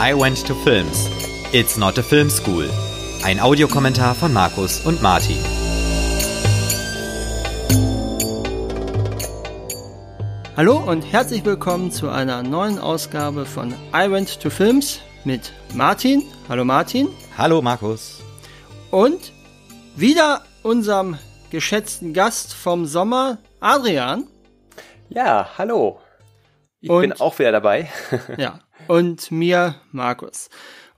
I Went to Films. It's not a film school. Ein Audiokommentar von Markus und Martin. Hallo und herzlich willkommen zu einer neuen Ausgabe von I Went to Films mit Martin. Hallo Martin. Hallo Markus. Und wieder unserem geschätzten Gast vom Sommer, Adrian. Ja, hallo. Ich und, bin auch wieder dabei. ja, und mir, Markus.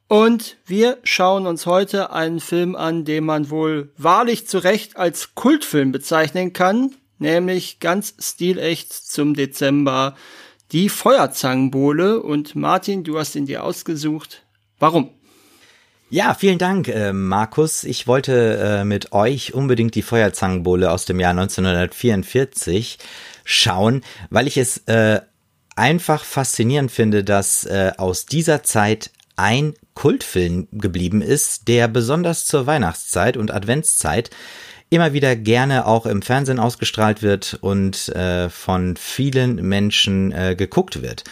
Und wir schauen uns heute einen Film an, den man wohl wahrlich zu Recht als Kultfilm bezeichnen kann, nämlich ganz stilecht zum Dezember die Feuerzangenbowle. Und Martin, du hast ihn dir ausgesucht. Warum? Ja, vielen Dank, äh, Markus. Ich wollte äh, mit euch unbedingt die Feuerzangenbowle aus dem Jahr 1944 schauen, weil ich es äh, einfach faszinierend finde, dass äh, aus dieser Zeit ein Kultfilm geblieben ist, der besonders zur Weihnachtszeit und Adventszeit immer wieder gerne auch im Fernsehen ausgestrahlt wird und äh, von vielen Menschen äh, geguckt wird.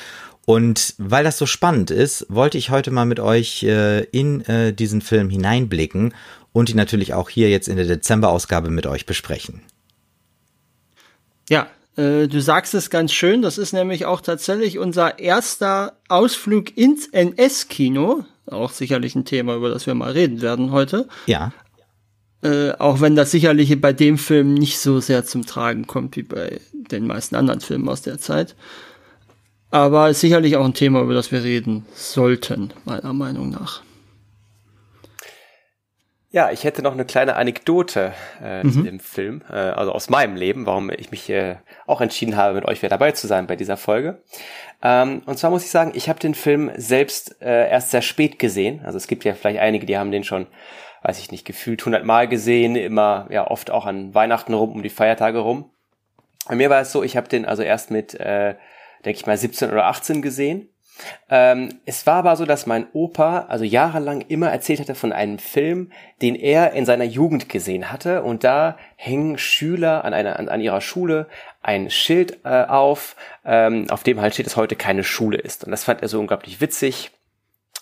Und weil das so spannend ist, wollte ich heute mal mit euch äh, in äh, diesen Film hineinblicken und ihn natürlich auch hier jetzt in der Dezemberausgabe mit euch besprechen. Ja, äh, du sagst es ganz schön, das ist nämlich auch tatsächlich unser erster Ausflug ins NS-Kino. Auch sicherlich ein Thema, über das wir mal reden werden heute. Ja. Äh, auch wenn das sicherlich bei dem Film nicht so sehr zum Tragen kommt wie bei den meisten anderen Filmen aus der Zeit. Aber sicherlich auch ein Thema, über das wir reden sollten, meiner Meinung nach. Ja, ich hätte noch eine kleine Anekdote äh, mhm. zu dem Film, äh, also aus meinem Leben, warum ich mich äh, auch entschieden habe, mit euch wieder dabei zu sein bei dieser Folge. Ähm, und zwar muss ich sagen, ich habe den Film selbst äh, erst sehr spät gesehen. Also es gibt ja vielleicht einige, die haben den schon, weiß ich nicht, gefühlt hundertmal gesehen, immer ja oft auch an Weihnachten rum, um die Feiertage rum. Bei mir war es so, ich habe den also erst mit, äh, denke ich mal, 17 oder 18 gesehen ähm, es war aber so, dass mein Opa also jahrelang immer erzählt hatte von einem Film, den er in seiner Jugend gesehen hatte. Und da hängen Schüler an, einer, an, an ihrer Schule ein Schild äh, auf, ähm, auf dem halt steht, dass heute keine Schule ist. Und das fand er so unglaublich witzig.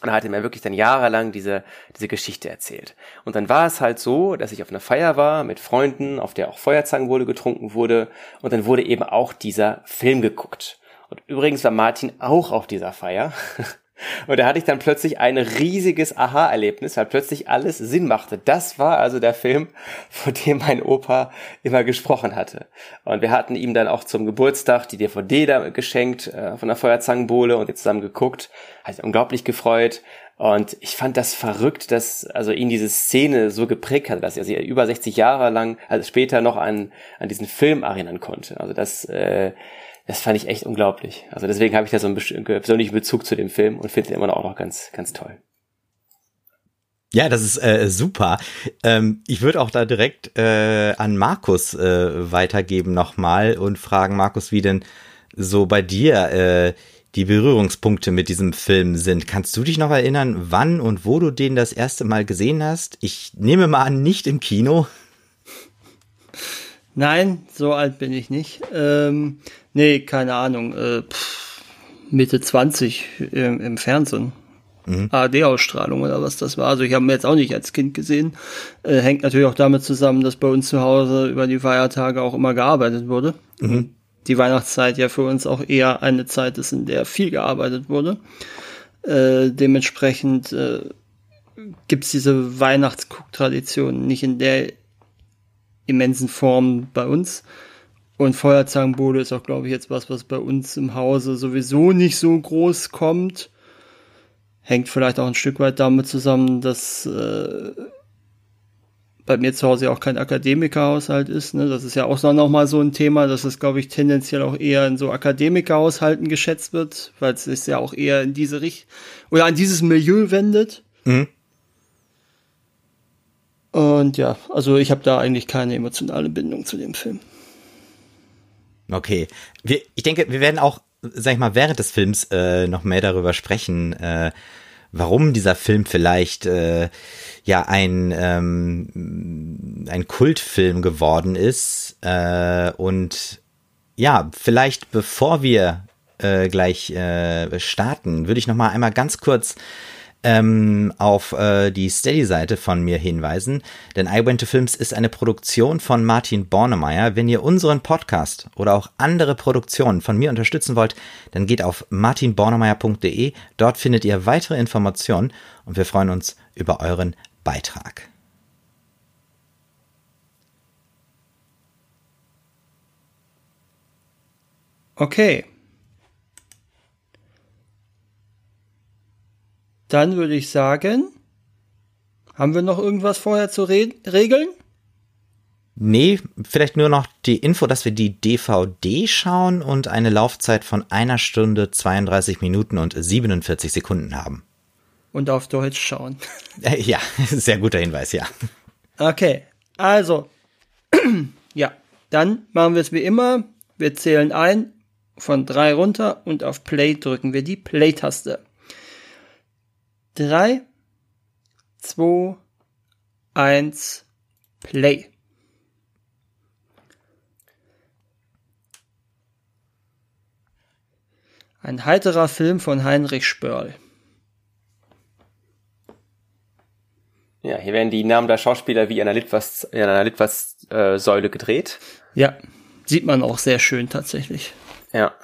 Und er mir wirklich dann jahrelang diese, diese Geschichte erzählt. Und dann war es halt so, dass ich auf einer Feier war mit Freunden, auf der auch Feuerzangenbowle getrunken wurde. Und dann wurde eben auch dieser Film geguckt. Und übrigens war Martin auch auf dieser Feier. Und da hatte ich dann plötzlich ein riesiges Aha-Erlebnis, weil plötzlich alles Sinn machte. Das war also der Film, von dem mein Opa immer gesprochen hatte. Und wir hatten ihm dann auch zum Geburtstag die DVD da geschenkt äh, von der Feuerzangenbowle und wir zusammen geguckt. Hat sich unglaublich gefreut. Und ich fand das verrückt, dass also ihn diese Szene so geprägt hat, dass er sich über 60 Jahre lang, also später noch an, an diesen Film erinnern konnte. Also das, äh, das fand ich echt unglaublich. Also deswegen habe ich da so einen persönlichen Bezug zu dem Film und finde ihn immer noch auch noch ganz, ganz toll. Ja, das ist äh, super. Ähm, ich würde auch da direkt äh, an Markus äh, weitergeben nochmal und fragen, Markus, wie denn so bei dir äh, die Berührungspunkte mit diesem Film sind. Kannst du dich noch erinnern, wann und wo du den das erste Mal gesehen hast? Ich nehme mal an, nicht im Kino. Nein, so alt bin ich nicht. Ähm, nee, keine Ahnung. Äh, pff, Mitte 20 im, im Fernsehen. Mhm. ARD-Ausstrahlung oder was das war. Also ich habe ihn jetzt auch nicht als Kind gesehen. Äh, hängt natürlich auch damit zusammen, dass bei uns zu Hause über die Feiertage auch immer gearbeitet wurde. Mhm. Die Weihnachtszeit ja für uns auch eher eine Zeit ist, in der viel gearbeitet wurde. Äh, dementsprechend äh, gibt es diese Weihnachtsguck-Tradition nicht in der immensen Form bei uns. Und Feuerzangenbowle ist auch, glaube ich, jetzt was, was bei uns im Hause sowieso nicht so groß kommt. Hängt vielleicht auch ein Stück weit damit zusammen, dass äh, bei mir zu Hause ja auch kein Akademikerhaushalt ist. Ne? Das ist ja auch noch mal so ein Thema, dass es, glaube ich, tendenziell auch eher in so Akademikerhaushalten geschätzt wird, weil es sich ja auch eher in diese Richtung oder an dieses Milieu wendet. Mhm. Und ja, also ich habe da eigentlich keine emotionale Bindung zu dem Film. Okay. Wir, ich denke, wir werden auch, sag ich mal, während des Films äh, noch mehr darüber sprechen, äh, warum dieser Film vielleicht äh, ja ein, ähm, ein Kultfilm geworden ist. Äh, und ja, vielleicht bevor wir äh, gleich äh, starten, würde ich noch mal einmal ganz kurz ähm, auf äh, die Steady-Seite von mir hinweisen, denn I Went to Films ist eine Produktion von Martin Bornemeyer. Wenn ihr unseren Podcast oder auch andere Produktionen von mir unterstützen wollt, dann geht auf martinbornemeyer.de. Dort findet ihr weitere Informationen und wir freuen uns über euren Beitrag. Okay. Dann würde ich sagen, haben wir noch irgendwas vorher zu re regeln? Nee, vielleicht nur noch die Info, dass wir die DVD schauen und eine Laufzeit von einer Stunde 32 Minuten und 47 Sekunden haben. Und auf Deutsch schauen. Äh, ja, sehr guter Hinweis, ja. Okay, also, ja, dann machen wir es wie immer. Wir zählen ein von drei runter und auf Play drücken wir die Play-Taste. 3, 2, 1, Play. Ein heiterer Film von Heinrich Spörl. Ja, hier werden die Namen der Schauspieler wie in einer einer Litwas äh, Säule gedreht. Ja, sieht man auch sehr schön tatsächlich. Ja.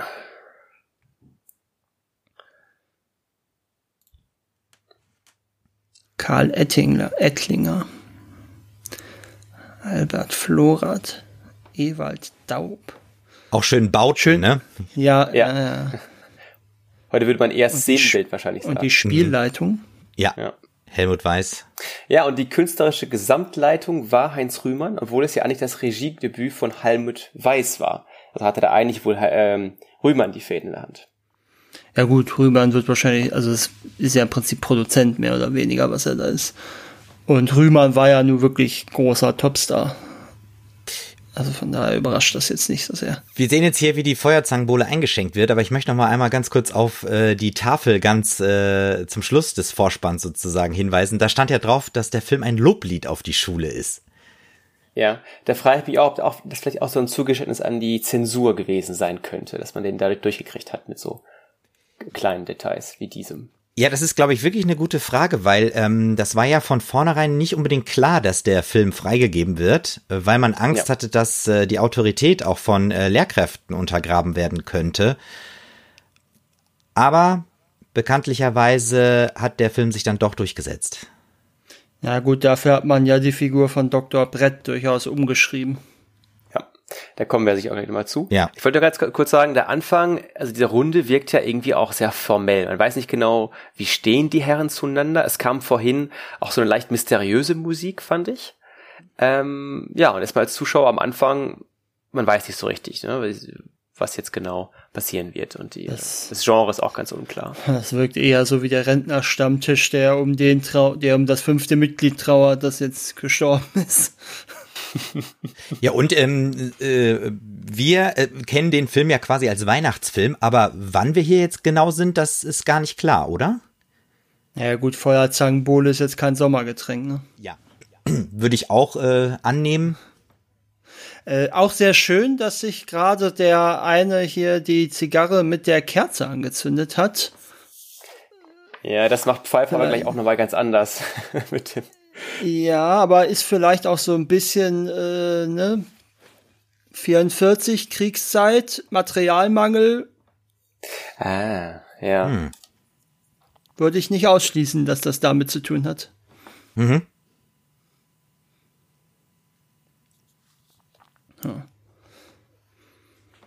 Karl Ettingler, Ettlinger, Albert Florath, Ewald Daub. Auch schön baut, schön, ne? Ja, Ja. Äh, Heute würde man eher Szenenbild wahrscheinlich sagen. und die Spielleitung. Ja. Ja. Helmut Weiß. Ja, und die künstlerische Gesamtleitung war Heinz Rühmann, obwohl es ja eigentlich das Regiedebüt von Helmut Weiß war. Also hatte da eigentlich wohl ähm, Rühmann die Fäden in der Hand. Ja gut, Rühmann wird wahrscheinlich, also es ist ja im Prinzip Produzent mehr oder weniger, was er da ist. Und Rühmann war ja nur wirklich großer Topstar. Also von daher überrascht das jetzt nicht so sehr. Wir sehen jetzt hier, wie die Feuerzangenbowle eingeschenkt wird, aber ich möchte noch mal einmal ganz kurz auf äh, die Tafel ganz äh, zum Schluss des Vorspanns sozusagen hinweisen. Da stand ja drauf, dass der Film ein Loblied auf die Schule ist. Ja, da frage ich mich auch, ob auch, das vielleicht auch so ein Zugeständnis an die Zensur gewesen sein könnte, dass man den dadurch durchgekriegt hat mit so kleinen Details wie diesem. Ja, das ist, glaube ich, wirklich eine gute Frage, weil ähm, das war ja von vornherein nicht unbedingt klar, dass der Film freigegeben wird, äh, weil man Angst Ja. hatte, dass äh, die Autorität auch von äh, Lehrkräften untergraben werden könnte. Aber bekanntlicherweise hat der Film sich dann doch durchgesetzt. Ja gut, dafür hat man ja die Figur von Dr. Brett durchaus umgeschrieben. Da kommen wir sicher auch gleich nochmal zu. Ja. Ich wollte ganz kurz sagen, der Anfang, also diese Runde wirkt ja irgendwie auch sehr formell. Man weiß nicht genau, wie stehen die Herren zueinander. Es kam vorhin auch so eine leicht mysteriöse Musik, fand ich. Ähm, ja, und erstmal als Zuschauer am Anfang, man weiß nicht so richtig, ne, was jetzt genau passieren wird. Und die, Das- das Genre ist auch ganz unklar. Das wirkt eher so wie der Rentnerstammtisch, der um den trau der um das fünfte Mitglied trauert, das jetzt gestorben ist. Ja, und ähm, äh, wir äh, kennen den Film ja quasi als Weihnachtsfilm, aber wann wir hier jetzt genau sind, das ist gar nicht klar, oder? Ja gut, Feuerzangenbowle ist jetzt kein Sommergetränk, ne? Ja. Würde ich auch äh, annehmen. Äh, auch sehr schön, dass sich gerade der eine hier die Zigarre mit der Kerze angezündet hat. Ja, das macht Pfeiffer aber Ja. gleich auch nochmal ganz anders mit dem. Ja, aber ist vielleicht auch so ein bisschen, äh, ne? 44, Kriegszeit, Materialmangel, Ah, ja. würde ich nicht ausschließen, dass das damit zu tun hat. Mhm.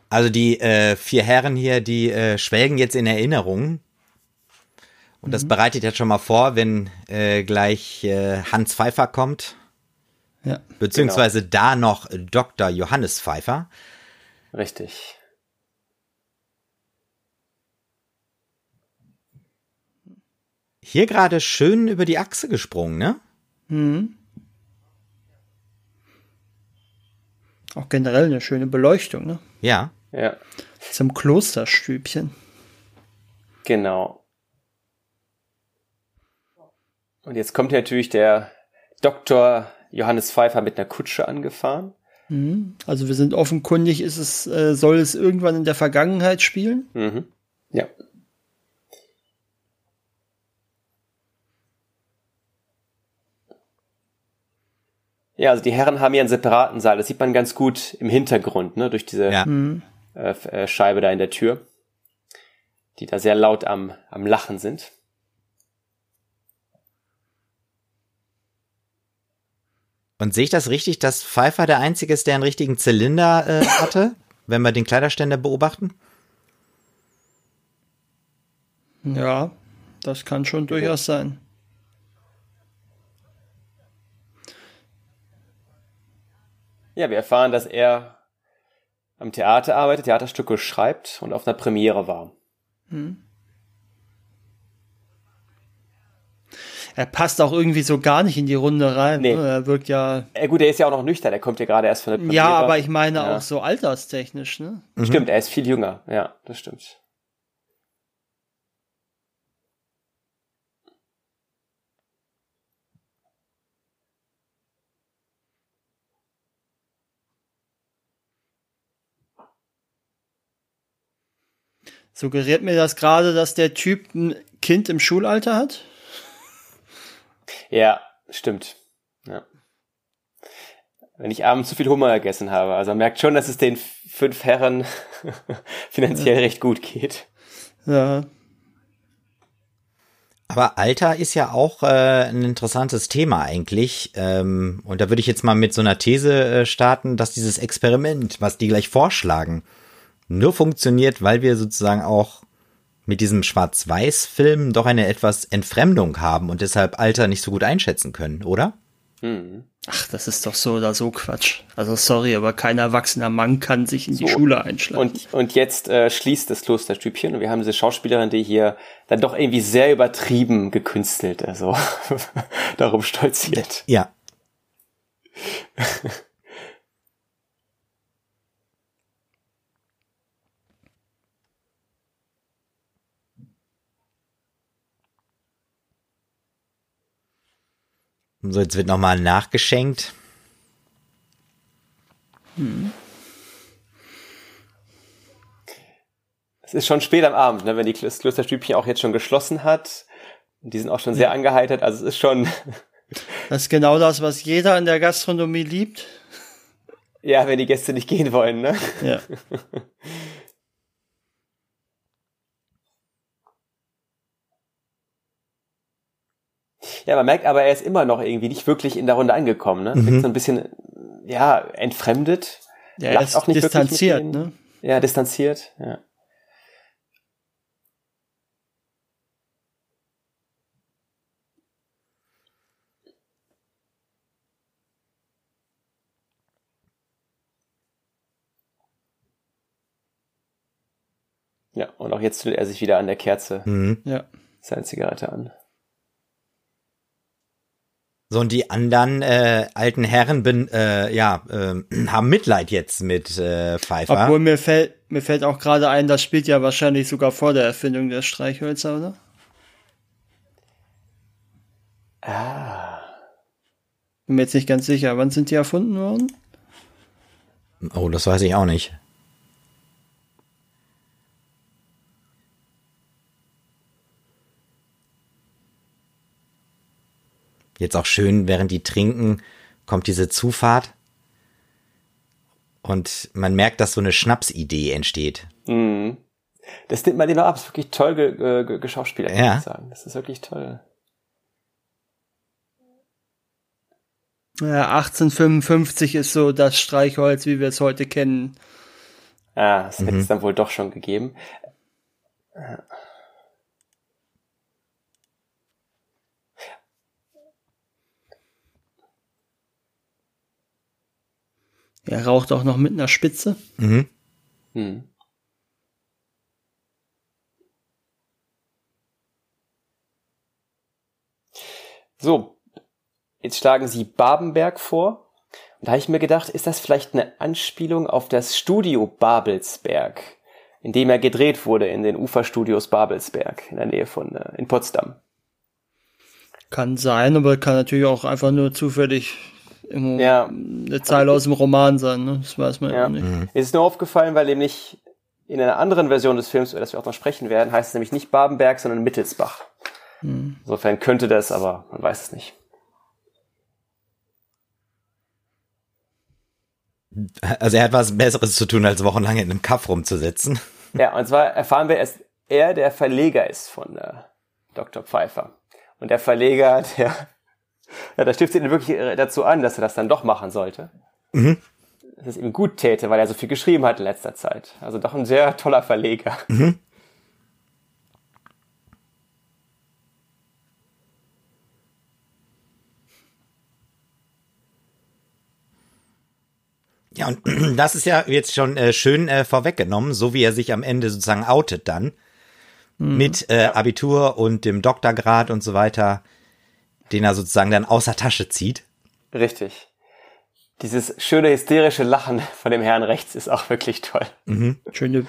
Also die äh, vier Herren hier, die äh, schwelgen jetzt in Erinnerungen. Und das bereitet jetzt schon mal vor, wenn äh, gleich äh, Hans Pfeiffer kommt, Ja. beziehungsweise da noch Dr. Johannes Pfeiffer. Richtig. Hier gerade schön über die Achse gesprungen, ne? Mhm. Auch generell eine schöne Beleuchtung, ne? Ja. Ja, Zum Klosterstübchen. genau. Und jetzt kommt natürlich der Dr. Johannes Pfeiffer mit einer Kutsche angefahren. Mhm. Also wir sind offenkundig, ist es, äh, soll es irgendwann in der Vergangenheit spielen? Mhm. Ja. Ja, also die Herren haben hier einen separaten Saal. Das sieht man ganz gut im Hintergrund, ne, durch diese ja. äh, äh Scheibe da in der Tür, die da sehr laut am, am Lachen sind. Und sehe ich das richtig, dass Pfeiffer der Einzige ist, der einen richtigen Zylinder äh, hatte, wenn wir den Kleiderständer beobachten? Ja, das kann schon durchaus sein. Ja, wir erfahren, dass er am Theater arbeitet, Theaterstücke schreibt und auf einer Premiere war. Hm. Er passt auch irgendwie so gar nicht in die Runde rein. Nee. Ne? Er wirkt ja. ja. Gut, er ist ja auch noch nüchtern, er kommt ja gerade erst von der Premiere. Ja, aber ich meine ja. auch so alterstechnisch, ne? Mhm. Stimmt, er ist viel jünger, ja, das stimmt. Suggeriert mir das gerade, dass der Typ ein Kind im Schulalter hat? Ja, stimmt. Ja. Wenn ich abends zu viel Hummer gegessen habe. Also man merkt schon, dass es den fünf Herren finanziell ja. recht gut geht. Ja. Aber Alter ist ja auch äh, ein interessantes Thema eigentlich. Ähm, und da würde ich jetzt mal mit so einer These äh, starten, dass dieses Experiment, was die gleich vorschlagen, nur funktioniert, weil wir sozusagen auch mit diesem Schwarz-Weiß-Film doch eine etwas Entfremdung haben und deshalb Alter nicht so gut einschätzen können, oder? Hm. Ach, das ist doch so oder so Quatsch. Also sorry, aber kein erwachsener Mann kann sich in so. die Schule einschlagen. Und, und jetzt äh, schließt das Klosterstübchen und wir haben diese Schauspielerin, die hier dann doch irgendwie sehr übertrieben gekünstelt, also darum stolziert. Ja. So, jetzt wird nochmal nachgeschenkt. Hm. Es ist schon spät am Abend, ne, wenn die das Klosterstübchen auch jetzt schon geschlossen hat. Die sind auch schon sehr angeheitert. Also es ist schon. Das ist genau das, was jeder in der Gastronomie liebt. Ja, wenn die Gäste nicht gehen wollen, ne? Ja. Ja, man merkt aber, er ist immer noch irgendwie nicht wirklich in der Runde angekommen. Ne? Mhm. so ein bisschen, ja, entfremdet. Ja, er ist auch nicht distanziert, ne? Ja, distanziert, ja. Ja, und auch jetzt will er sich wieder an der Kerze mhm. ja. seine Zigarette an. So, und die anderen äh, alten Herren bin, äh, ja, äh, haben Mitleid jetzt mit äh, Pfeiffer. Obwohl mir fällt, mir fällt auch gerade ein, das spielt ja wahrscheinlich sogar vor der Erfindung der Streichhölzer, oder? Ah. Bin mir jetzt nicht ganz sicher. Wann sind die erfunden worden? Oh, das weiß ich auch nicht. Jetzt auch schön, während die trinken, kommt diese Zufahrt. Und man merkt, dass so eine Schnapsidee entsteht. Mhm. Das nimmt man auch ab. Das ist wirklich toll ge ge geschauspielert, ja. ich sagen. Das ist wirklich toll. Ja, 1855 ist so das Streichholz, wie wir es heute kennen. Ah, das mhm. hätte es dann wohl doch schon gegeben. Er raucht auch noch mit einer Spitze. Mhm. Hm. So, jetzt schlagen sie Babenberg vor. Und da habe ich mir gedacht, ist das vielleicht eine Anspielung auf das Studio Babelsberg, in dem er gedreht wurde in den Uferstudios Babelsberg in der Nähe von äh, in Potsdam. Kann sein, aber kann natürlich auch einfach nur zufällig ja. eine Zeile aus dem Roman sein, ne? Das weiß man ja, nicht. Mhm. Es ist nur aufgefallen, weil nämlich in einer anderen Version des Films, über das wir auch noch sprechen werden, heißt es nämlich nicht Babenberg, sondern Mittelsbach. Hm. Insofern könnte das, aber man weiß es nicht. Also er hat was Besseres zu tun, als wochenlang in einem Kaff rumzusitzen. Ja, und zwar erfahren wir, dass er der Verleger ist von äh, Dr. Pfeiffer. Und der Verleger, der, ja, da stiftet ihn wirklich dazu an, dass er das dann doch machen sollte. Mhm. Dass es ihm gut täte, weil er so viel geschrieben hat in letzter Zeit. Also doch ein sehr toller Verleger. Mhm. Ja, und das ist ja jetzt schon äh, schön äh, vorweggenommen, so wie er sich am Ende sozusagen outet dann. Mhm. Mit äh, Abitur und dem Doktorgrad und so weiter, den er sozusagen dann außer Tasche zieht. Richtig. Dieses schöne hysterische Lachen von dem Herrn rechts ist auch wirklich toll. Mhm. Schöne,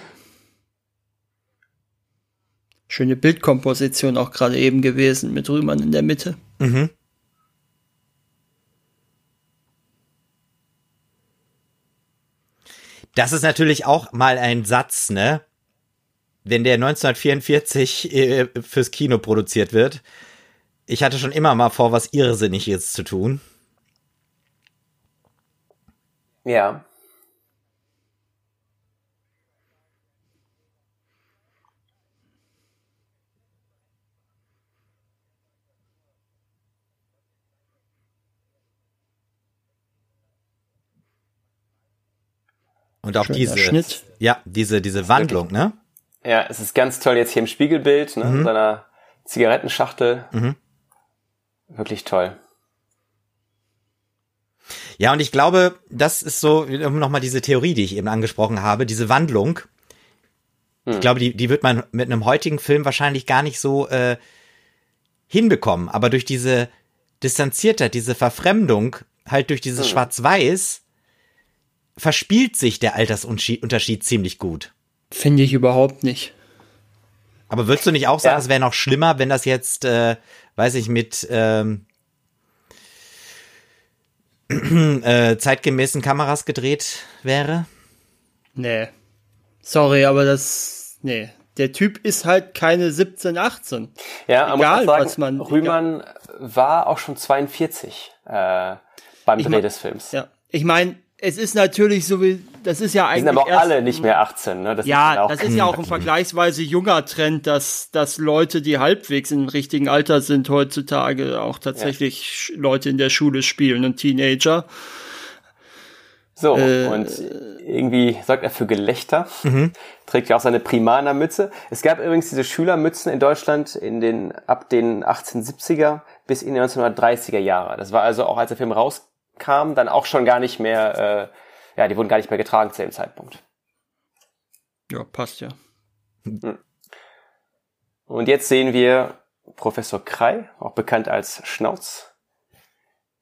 schöne Bildkomposition auch gerade eben gewesen mit Rühmann in der Mitte. Mhm. Das ist natürlich auch mal ein Satz, ne? Wenn der 1944 äh, fürs Kino produziert wird. Ich hatte schon immer mal vor, was Irrsinniges zu tun. Ja. Und auch Schöner diese, Schnitt. ja, diese, diese Wandlung, ne? Ja, es ist ganz toll jetzt hier im Spiegelbild, ne, mhm. seiner Zigarettenschachtel. Mhm. Wirklich toll. Ja, und ich glaube, das ist so nochmal diese Theorie, die ich eben angesprochen habe, diese Wandlung. Hm. Ich glaube, die, die wird man mit einem heutigen Film wahrscheinlich gar nicht so äh, hinbekommen. Aber durch diese Distanziertheit, diese Verfremdung, halt durch dieses hm. Schwarz-Weiß, verspielt sich der Altersunterschied ziemlich gut. Finde ich überhaupt nicht. Aber würdest du nicht auch sagen, ja. es wäre noch schlimmer, wenn das jetzt, äh, weiß ich, mit ähm, äh, zeitgemäßen Kameras gedreht wäre? Nee. Sorry, aber das. Nee. Der Typ ist halt keine 17, 18. Ja, egal, sagen, was man. Rühmann egal. war auch schon 42 äh, beim Dreh des Films. Ja. Ich meine, es ist natürlich so wie, das ist ja eigentlich. Die sind aber auch alle nicht mehr 18, ne? Das ja, ist das ist ja auch ein vergleichsweise junger Trend, dass, dass Leute, die halbwegs im richtigen Alter sind, heutzutage auch tatsächlich ja. Leute in der Schule spielen und Teenager. So, äh, und irgendwie sorgt er für Gelächter, mhm. trägt ja auch seine Primaner-Mütze. Es gab übrigens diese Schülermützen in Deutschland in den, ab den 1870er bis in die 1930er Jahre. Das war also auch, als der Film rauskam, kam, dann auch schon gar nicht mehr, äh, ja, die wurden gar nicht mehr getragen zu dem Zeitpunkt. Ja, passt ja. Hm. Und jetzt sehen wir Professor Krei, auch bekannt als Schnauz,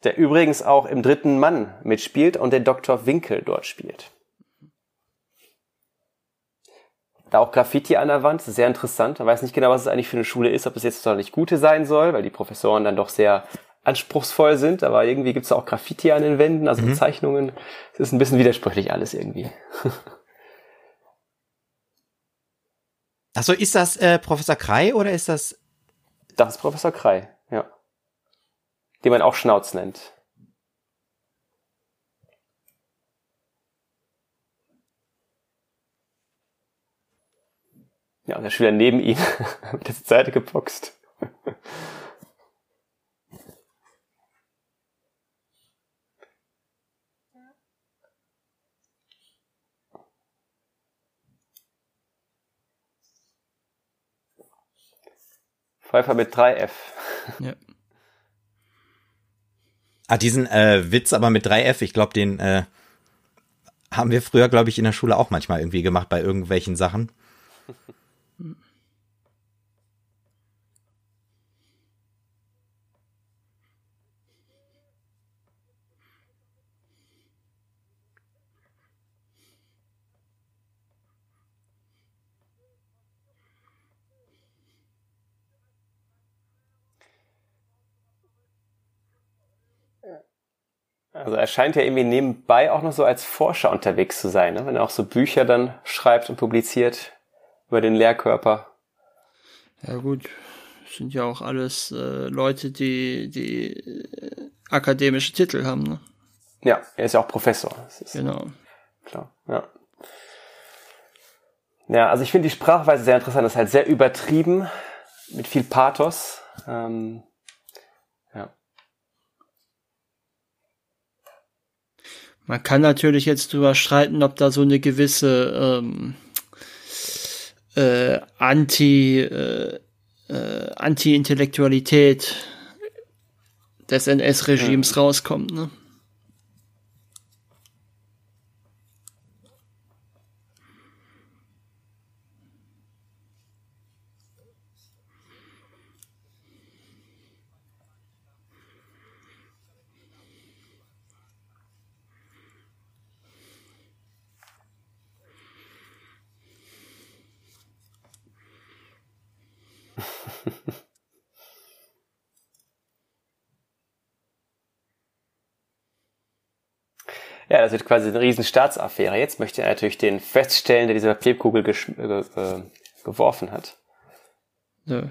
der übrigens auch im dritten Mann mitspielt und den Dr. Winkel dort spielt. Da auch Graffiti an der Wand, sehr interessant. Man weiß nicht genau, was es eigentlich für eine Schule ist, ob es jetzt nicht gute sein soll, weil die Professoren dann doch sehr anspruchsvoll sind, aber irgendwie gibt's auch Graffiti an den Wänden, also mhm. Zeichnungen. Es ist ein bisschen widersprüchlich alles irgendwie. Achso, ist das äh, Professor Krei oder ist das? Das ist Professor Krei, ja. Den man auch Schnauz nennt. Ja, und der Schüler neben ihm mit der Seite geboxt. Pfeiffer mit 3F. Ja. Ah, diesen äh, Witz aber mit 3F, ich glaube, den äh, haben wir früher, glaube ich, in der Schule auch manchmal irgendwie gemacht bei irgendwelchen Sachen. Also er scheint ja irgendwie nebenbei auch noch so als Forscher unterwegs zu sein, ne? wenn er auch so Bücher dann schreibt und publiziert über den Lehrkörper. Ja gut, sind ja auch alles äh, Leute, die die äh, akademische Titel haben. Ne? Ja, er ist ja auch Professor. genau. Klar, ja. Ja, also ich finde die Sprachweise sehr interessant. Das ist halt sehr übertrieben, mit viel Pathos. Ähm, Man kann natürlich jetzt drüber streiten, ob da so eine gewisse ähm, äh, Anti äh, äh, Anti-Intellektualität des NS-Regimes ja. rauskommt. Ne? Wird quasi eine riesen Staatsaffäre. Jetzt möchte er natürlich den feststellen, der diese Papierkugel äh, äh, geworfen hat. Ja.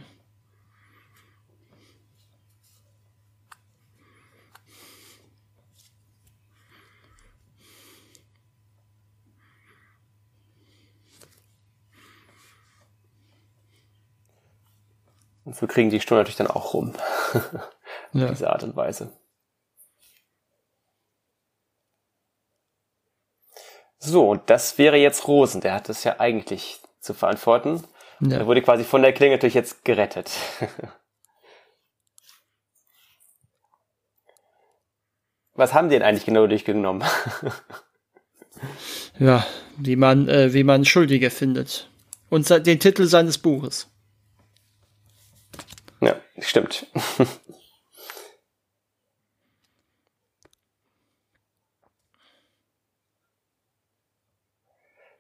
Und so kriegen die Stunde natürlich dann auch rum. Auf ja. diese Art und Weise. So, und das wäre jetzt Rosen. Der hat das ja eigentlich zu verantworten. Ja. Er wurde quasi von der Klinge natürlich jetzt gerettet. Was haben die denn eigentlich genau durchgenommen? ja, wie man, äh, wie man Schuldige findet. Und den Titel seines Buches. Ja, stimmt.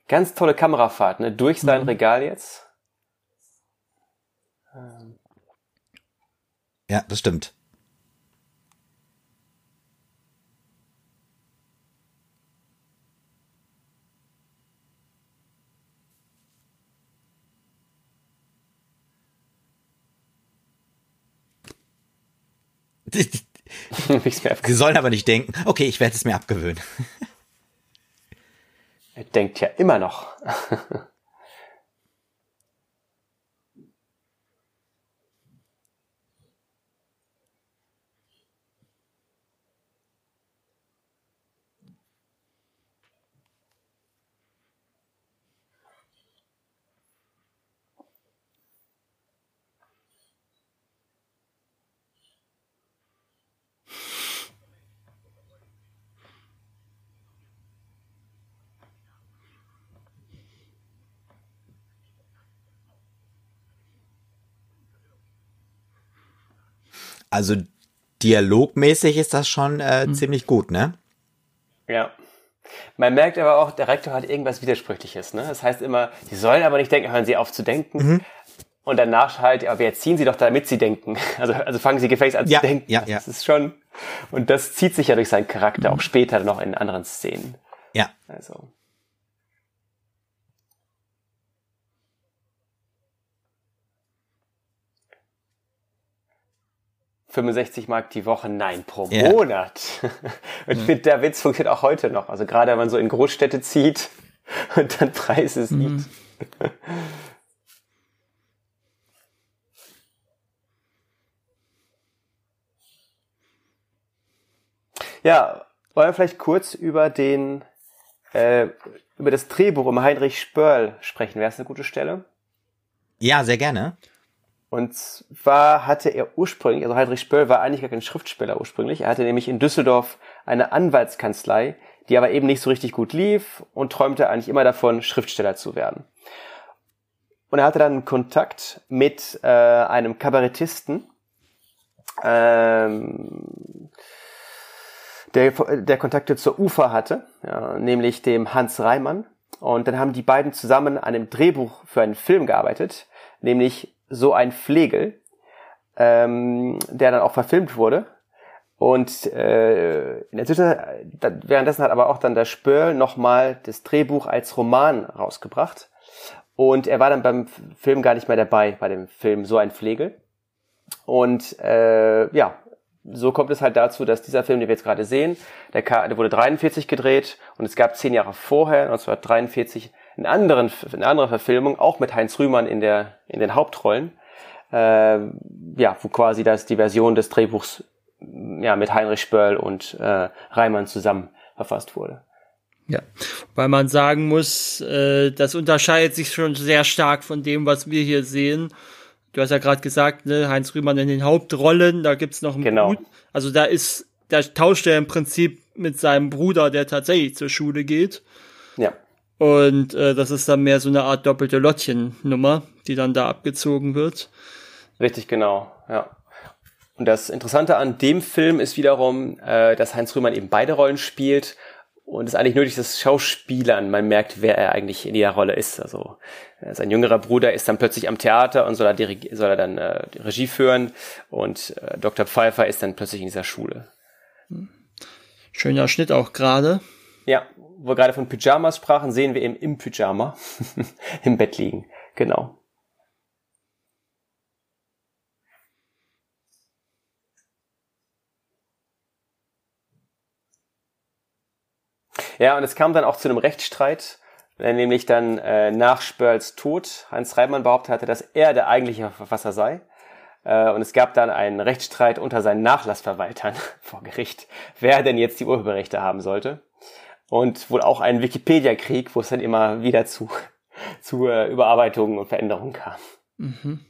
Ganz tolle Kamerafahrt, ne? Durch sein mhm. Regal jetzt. Ja, das stimmt. Sie sollen aber nicht denken, okay, ich werde es mir abgewöhnen. Denkt ja immer noch. Also dialogmäßig ist das schon äh, mhm. ziemlich gut, ne? Ja. Man merkt aber auch, der Rektor hat irgendwas Widersprüchliches. Ne? Das heißt immer, sie sollen aber nicht denken, hören sie auf zu denken. Mhm. Und danach halt, aber jetzt ziehen sie doch damit sie denken. Also, also fangen sie gefälligst an ja, zu denken. Ja, ja. Das ist schon, und das zieht sich ja durch seinen Charakter mhm. auch später noch in anderen Szenen. Ja. Also. 65 Mark die Woche, nein, pro yeah. Monat. Und finde, der Witz funktioniert auch heute noch. Also gerade wenn man so in Großstädte zieht und dann Preise sieht. Mhm. Ja, wollen wir vielleicht kurz über den, äh, über das Drehbuch um Heinrich Spörl sprechen? Wäre es eine gute Stelle? Ja, sehr gerne. Und zwar hatte er ursprünglich, also Heinrich Spöll war eigentlich gar kein Schriftsteller ursprünglich. Er hatte nämlich in Düsseldorf eine Anwaltskanzlei, die aber eben nicht so richtig gut lief und träumte eigentlich immer davon, Schriftsteller zu werden. Und er hatte dann Kontakt mit äh, einem Kabarettisten, ähm, der, der Kontakte zur UFA hatte, ja, nämlich dem Hans Reimann. Und dann haben die beiden zusammen an einem Drehbuch für einen Film gearbeitet, nämlich so ein Flegel, ähm, der dann auch verfilmt wurde. Und äh, in der Zwischenzeit, währenddessen hat aber auch dann der Spöll nochmal das Drehbuch als Roman rausgebracht. Und er war dann beim Film gar nicht mehr dabei, bei dem Film So ein Pflegel. Und äh, ja, so kommt es halt dazu, dass dieser Film, den wir jetzt gerade sehen, der, der wurde 43 gedreht und es gab zehn Jahre vorher, 1943, einen anderen, eine andere Verfilmung, auch mit Heinz Rühmann in, der, in den Hauptrollen, äh, ja, wo quasi das die Version des Drehbuchs ja, mit Heinrich Spörl und äh, Reimann zusammen verfasst wurde. Ja, weil man sagen muss, äh, das unterscheidet sich schon sehr stark von dem, was wir hier sehen. Du hast ja gerade gesagt, ne, Heinz Rühmann in den Hauptrollen, da gibt's noch einen genau. Bruder. Also da ist, da tauscht er im Prinzip mit seinem Bruder, der tatsächlich zur Schule geht. Ja. Und äh, das ist dann mehr so eine Art doppelte Lottchen-Nummer, die dann da abgezogen wird. Richtig, genau, ja. Und das Interessante an dem Film ist wiederum, äh, dass Heinz Rühmann eben beide Rollen spielt und es eigentlich nur durch das Schauspielern man merkt, wer er eigentlich in der Rolle ist. Also äh, sein jüngerer Bruder ist dann plötzlich am Theater und soll er, die, soll er dann äh, Regie führen und äh, Dr. Pfeiffer ist dann plötzlich in dieser Schule. Schöner Schnitt auch gerade. Ja, wo wir gerade von Pyjamas sprachen, sehen wir eben im Pyjama im Bett liegen. Genau. Ja, und es kam dann auch zu einem Rechtsstreit, nämlich dann äh, nach Spörls Tod Heinz Reimann behauptet hatte, dass er der eigentliche Verfasser sei. Äh, und es gab dann einen Rechtsstreit unter seinen Nachlassverwaltern vor Gericht, wer denn jetzt die Urheberrechte haben sollte. Und wohl auch einen Wikipedia-Krieg, wo es dann immer wieder zu, zu äh, Überarbeitungen und Veränderungen kam. Mhm.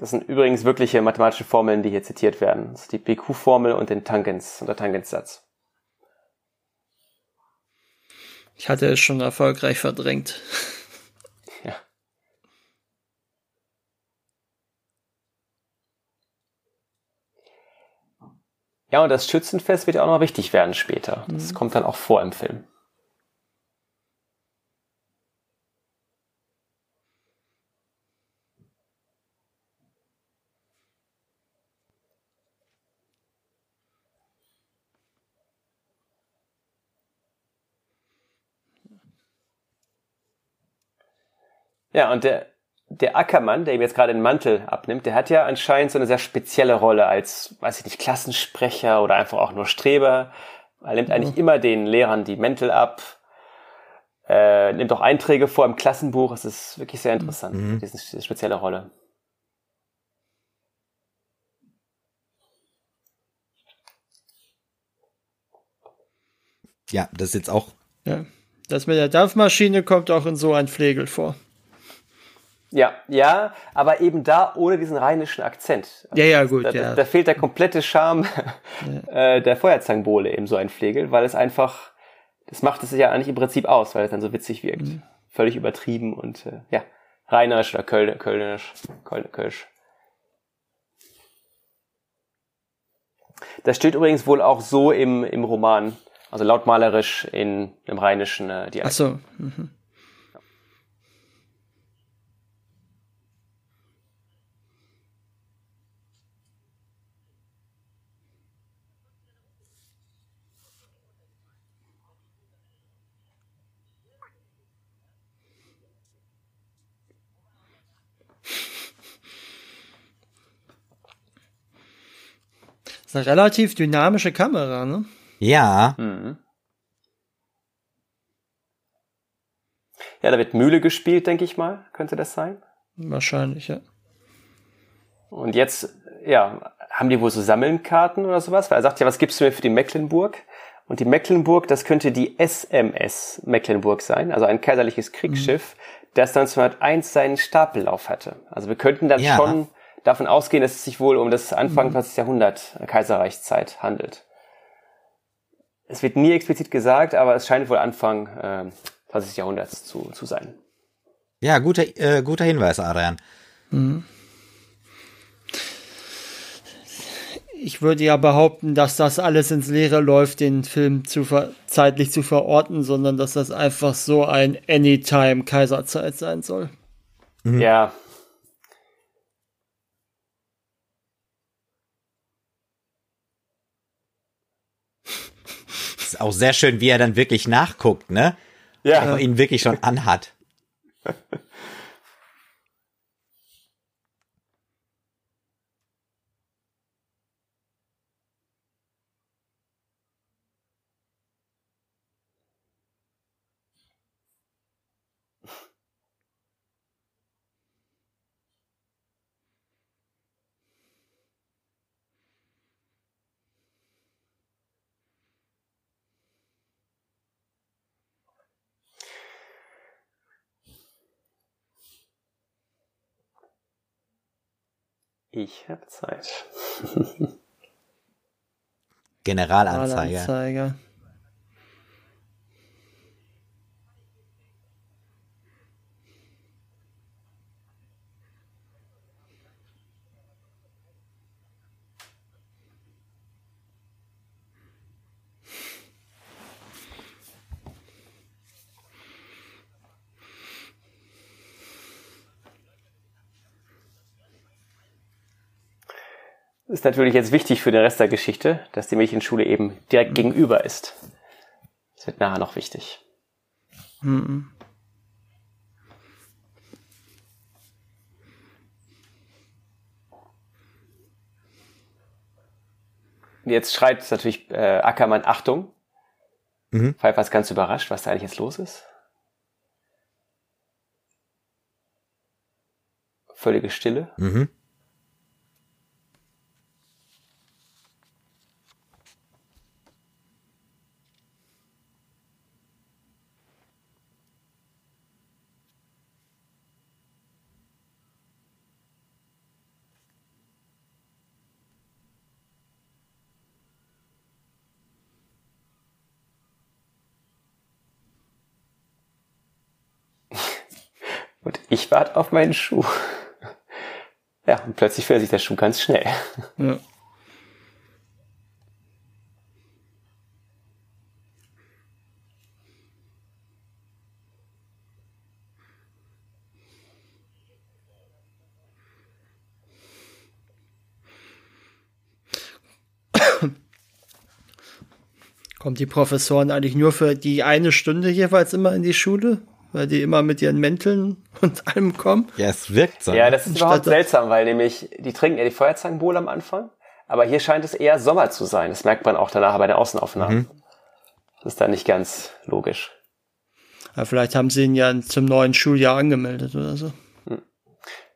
Das sind übrigens wirkliche mathematische Formeln, die hier zitiert werden. Das ist die PQ-Formel und den Tangens und der Tangenssatz. Ich hatte es schon erfolgreich verdrängt. Ja, und das Schützenfest wird ja auch noch wichtig werden später. Das mhm. kommt dann auch vor im Film. Ja, und der, der Ackermann, der ihm jetzt gerade den Mantel abnimmt, der hat ja anscheinend so eine sehr spezielle Rolle als, weiß ich nicht, Klassensprecher oder einfach auch nur Streber. Er nimmt eigentlich immer den Lehrern die Mäntel ab, äh, nimmt auch Einträge vor im Klassenbuch. Es ist wirklich sehr interessant, mhm. diese, diese spezielle Rolle. Ja, das ist jetzt auch. Ja. Das mit der Dampfmaschine kommt auch in so ein Pflegel vor. Ja, ja, aber eben da ohne diesen rheinischen Akzent. ja, ja, gut. Da, ja. da fehlt der komplette Charme ja. äh, der Feuerzangenbowle eben so ein Flegel, weil es einfach, das macht es ja eigentlich im Prinzip aus, weil es dann so witzig wirkt. Mhm. Völlig übertrieben und äh, ja, rheinerisch oder Köln, Kölnisch, Köln, Kölsch. Das steht übrigens wohl auch so im, im Roman, also lautmalerisch in im rheinischen äh, Dialekt. Ach so. Mhm. Ist eine relativ dynamische Kamera, ne? Ja. Mhm. Ja, da wird Mühle gespielt, denke ich mal. Könnte das sein? Wahrscheinlich, ja. Und jetzt, ja, haben die wohl so Sammelnkarten oder sowas? Weil er sagt ja, was gibst du mir für die Mecklenburg? Und die Mecklenburg, das könnte die SMS Mecklenburg sein, also ein kaiserliches Kriegsschiff, mhm. das 1901 seinen Stapellauf hatte. Also wir könnten dann ja. schon davon ausgehen, dass es sich wohl um das Anfang mhm. 20. Jahrhundert äh, Kaiserreichszeit handelt. Es wird nie explizit gesagt, aber es scheint wohl Anfang äh, 20. Jahrhunderts zu, zu sein. Ja, guter, äh, guter Hinweis, Adrian. Mhm. Ich würde ja behaupten, dass das alles ins Leere läuft, den Film zu, zeitlich zu verorten, sondern dass das einfach so ein Anytime Kaiserzeit sein soll. Mhm. Ja. Ist auch sehr schön, wie er dann wirklich nachguckt, ne? Ja. Ob ihn wirklich schon anhat. Ich habe Zeit. Generalanzeiger. Generalanzeiger. Ist natürlich jetzt wichtig für den Rest der Geschichte, dass die Mädchenschule eben direkt gegenüber ist. Das wird nachher noch wichtig. Mhm. Jetzt schreit natürlich äh, Ackermann Achtung. Mhm. Pfeiffer ist ganz überrascht, was da eigentlich jetzt los ist. Völlige Stille. Mhm. Warte auf meinen Schuh. Ja, und plötzlich fährt sich der Schuh ganz schnell. Ja. Kommt die Professoren eigentlich nur für die eine Stunde jeweils immer in die Schule? Weil die immer mit ihren Mänteln und allem kommen. Ja, es wirkt so. Ja, das ist überhaupt seltsam, weil nämlich, die trinken ja die Feuerzangenbowle am Anfang, aber hier scheint es eher Sommer zu sein. Das merkt man auch danach bei den Außenaufnahmen. Mhm. Das ist da nicht ganz logisch. Ja, vielleicht haben sie ihn ja zum neuen Schuljahr angemeldet oder so. Hm.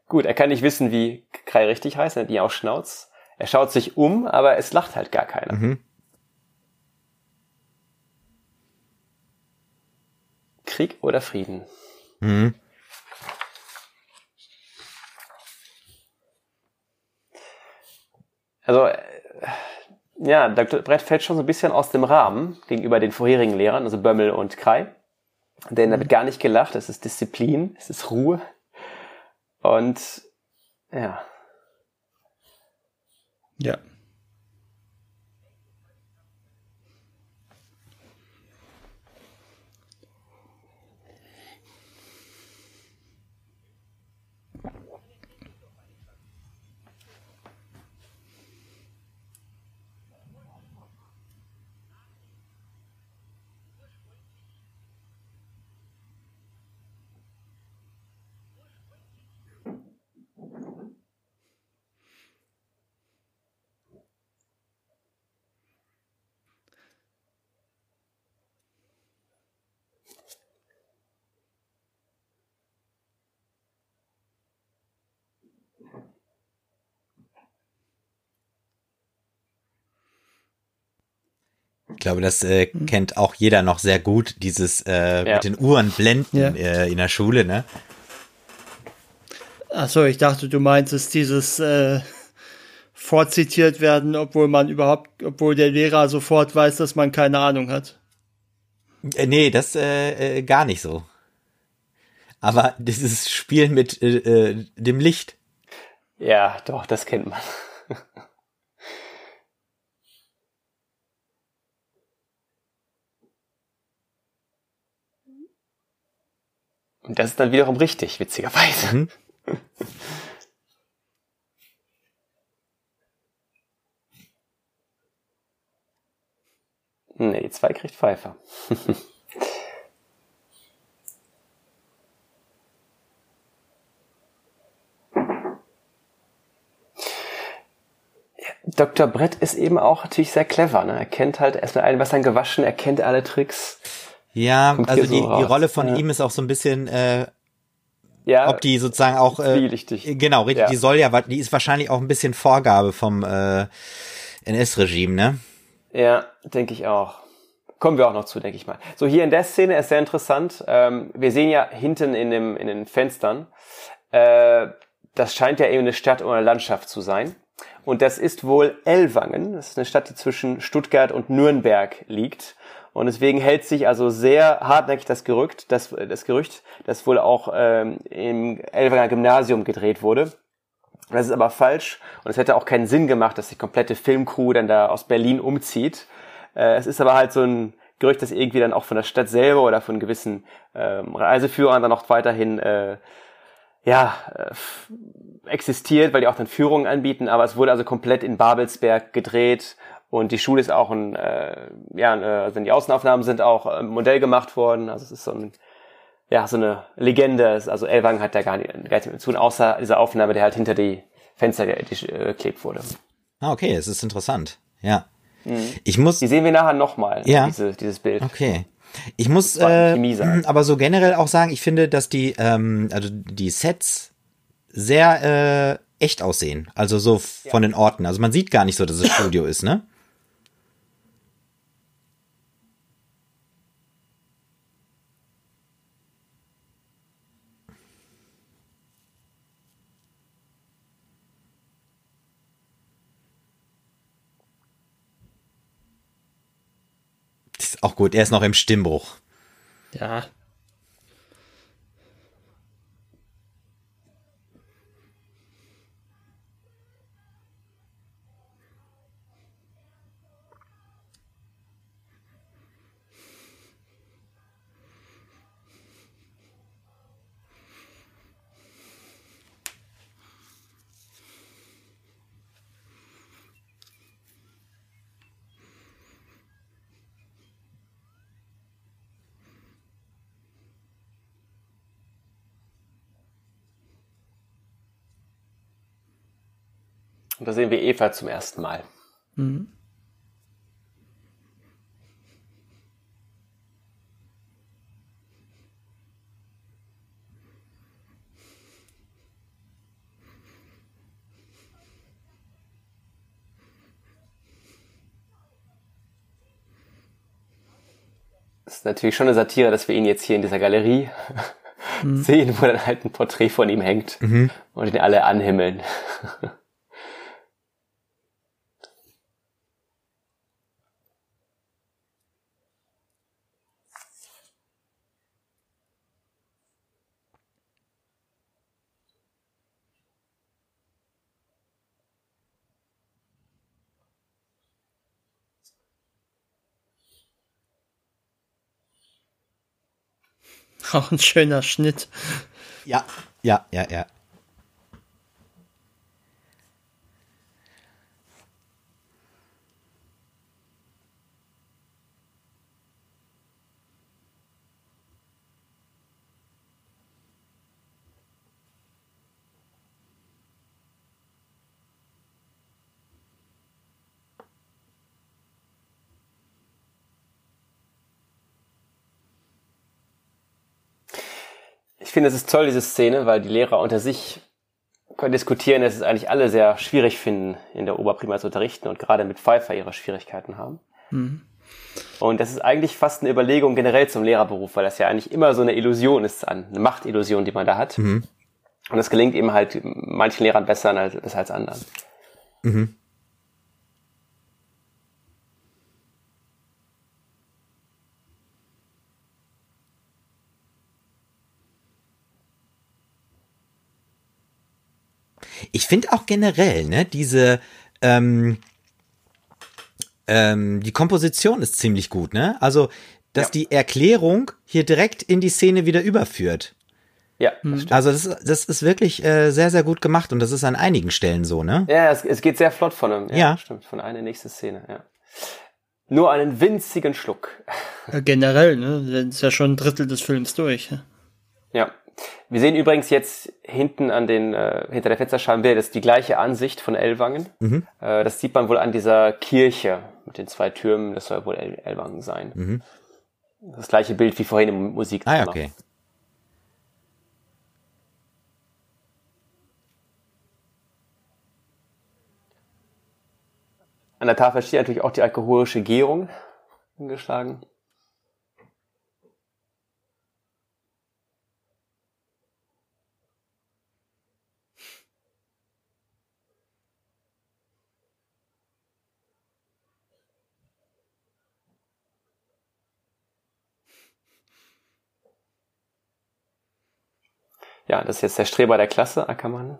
Gut, er kann nicht wissen, wie Krei richtig heißt, er hat ihn auch Schnauz. Er schaut sich um, aber es lacht halt gar keiner. Mhm. Krieg oder Frieden? Mhm. Also, äh, ja, Dr. Brett fällt schon so ein bisschen aus dem Rahmen gegenüber den vorherigen Lehrern, also Bömmel und Krei. Denn da wird gar nicht gelacht, es ist Disziplin, es ist Ruhe. Und ja. Ja. Ich glaube, das äh, hm. kennt auch jeder noch sehr gut, dieses äh, ja. mit den Uhren blenden ja. äh, in der Schule, ne? Achso, ich dachte, du meintest dieses äh, vorzitiert werden, obwohl man überhaupt, obwohl der Lehrer sofort weiß, dass man keine Ahnung hat. Äh, nee, das äh, äh, gar nicht so. Aber dieses Spiel mit äh, äh, dem Licht. Ja, doch, das kennt man. Und das ist dann wiederum richtig, witzigerweise. Mhm. nee, zwei kriegt Pfeiffer. Dr. Brett ist eben auch natürlich sehr clever. Ne? Er kennt halt erstmal ein Wasser gewaschen, er kennt alle Tricks. Ja, also die, so die Rolle von ja. ihm ist auch so ein bisschen, äh, ja, ob die sozusagen auch, äh, genau, richtig, ja. die soll ja, die ist wahrscheinlich auch ein bisschen Vorgabe vom äh, NS-Regime, ne? Ja, denke ich auch. Kommen wir auch noch zu, denke ich mal. So, hier in der Szene ist sehr interessant. Ähm, wir sehen ja hinten in, dem, in den Fenstern, äh, das scheint ja eben eine Stadt oder eine Landschaft zu sein. Und das ist wohl Ellwangen. Das ist eine Stadt, die zwischen Stuttgart und Nürnberg liegt. Und deswegen hält sich also sehr hartnäckig das Gerücht, das, das Gerücht, das wohl auch ähm, im Ellwanger Gymnasium gedreht wurde. Das ist aber falsch. Und es hätte auch keinen Sinn gemacht, dass die komplette Filmcrew dann da aus Berlin umzieht. Äh, es ist aber halt so ein Gerücht, das irgendwie dann auch von der Stadt selber oder von gewissen ähm, Reiseführern dann auch weiterhin äh, ja, äh, existiert, weil die auch dann Führungen anbieten, aber es wurde also komplett in Babelsberg gedreht. Und die Schule ist auch ein, äh, ja, also die Außenaufnahmen sind auch ein Modell gemacht worden, also es ist so ein, ja, so eine Legende, also Elwang hat da gar nicht, gar nichts mit zu tun, außer dieser Aufnahme, der halt hinter die Fenster geklebt äh, wurde. Ah, okay, es ist interessant, ja. Mhm. Ich muss. Die sehen wir nachher nochmal, ja. diese, dieses Bild. Okay. Ich muss äh, aber so generell auch sagen, ich finde, dass die, ähm, also die Sets sehr äh, echt aussehen. Also so von ja. den Orten. Also man sieht gar nicht so, dass es Studio ist, ne? Gut, er ist noch im Stimmbruch. Ja. Und da sehen wir Eva zum ersten Mal. Mhm. Das ist natürlich schon eine Satire, dass wir ihn jetzt hier in dieser Galerie mhm. sehen, wo dann halt ein Porträt von ihm hängt mhm. und ihn alle anhimmeln. Auch ein schöner Schnitt. Ja, ja, ja, ja. Finde, es ist toll, diese Szene, weil die Lehrer unter sich können diskutieren, dass es eigentlich alle sehr schwierig finden, in der Oberprima zu unterrichten und gerade mit Pfeiffer ihre Schwierigkeiten haben. Mhm. Und das ist eigentlich fast eine Überlegung generell zum Lehrerberuf, weil das ja eigentlich immer so eine Illusion ist, eine Machtillusion, die man da hat. Mhm. Und es gelingt eben halt manchen Lehrern besser als, als anderen. Mhm. Ich finde auch generell, ne, diese, ähm, ähm, die Komposition ist ziemlich gut, ne? Also, dass ja. die Erklärung hier direkt in die Szene wieder überführt. Ja, das Also das, ist- das ist wirklich äh, sehr, sehr gut gemacht und das ist an einigen Stellen so, ne? Ja, es, es geht sehr flott von einem. Ja. Stimmt, von einer nächste Szene, ja. Nur einen winzigen Schluck. Ja, generell, ne? Dann ist ja schon ein Drittel des Films durch. Ja. Wir sehen übrigens jetzt hinten an den, äh, hinter der Fensterscheibe, das ist die gleiche Ansicht von Ellwangen. Äh, das sieht man wohl an dieser Kirche mit den zwei Türmen, das soll wohl El Ellwangen sein. Das gleiche Bild wie vorhin im Musikzimmer. Ah, okay. An der Tafel steht natürlich auch die alkoholische Gärung angeschlagen. Ja, das ist jetzt der Streber der Klasse, Ackermann.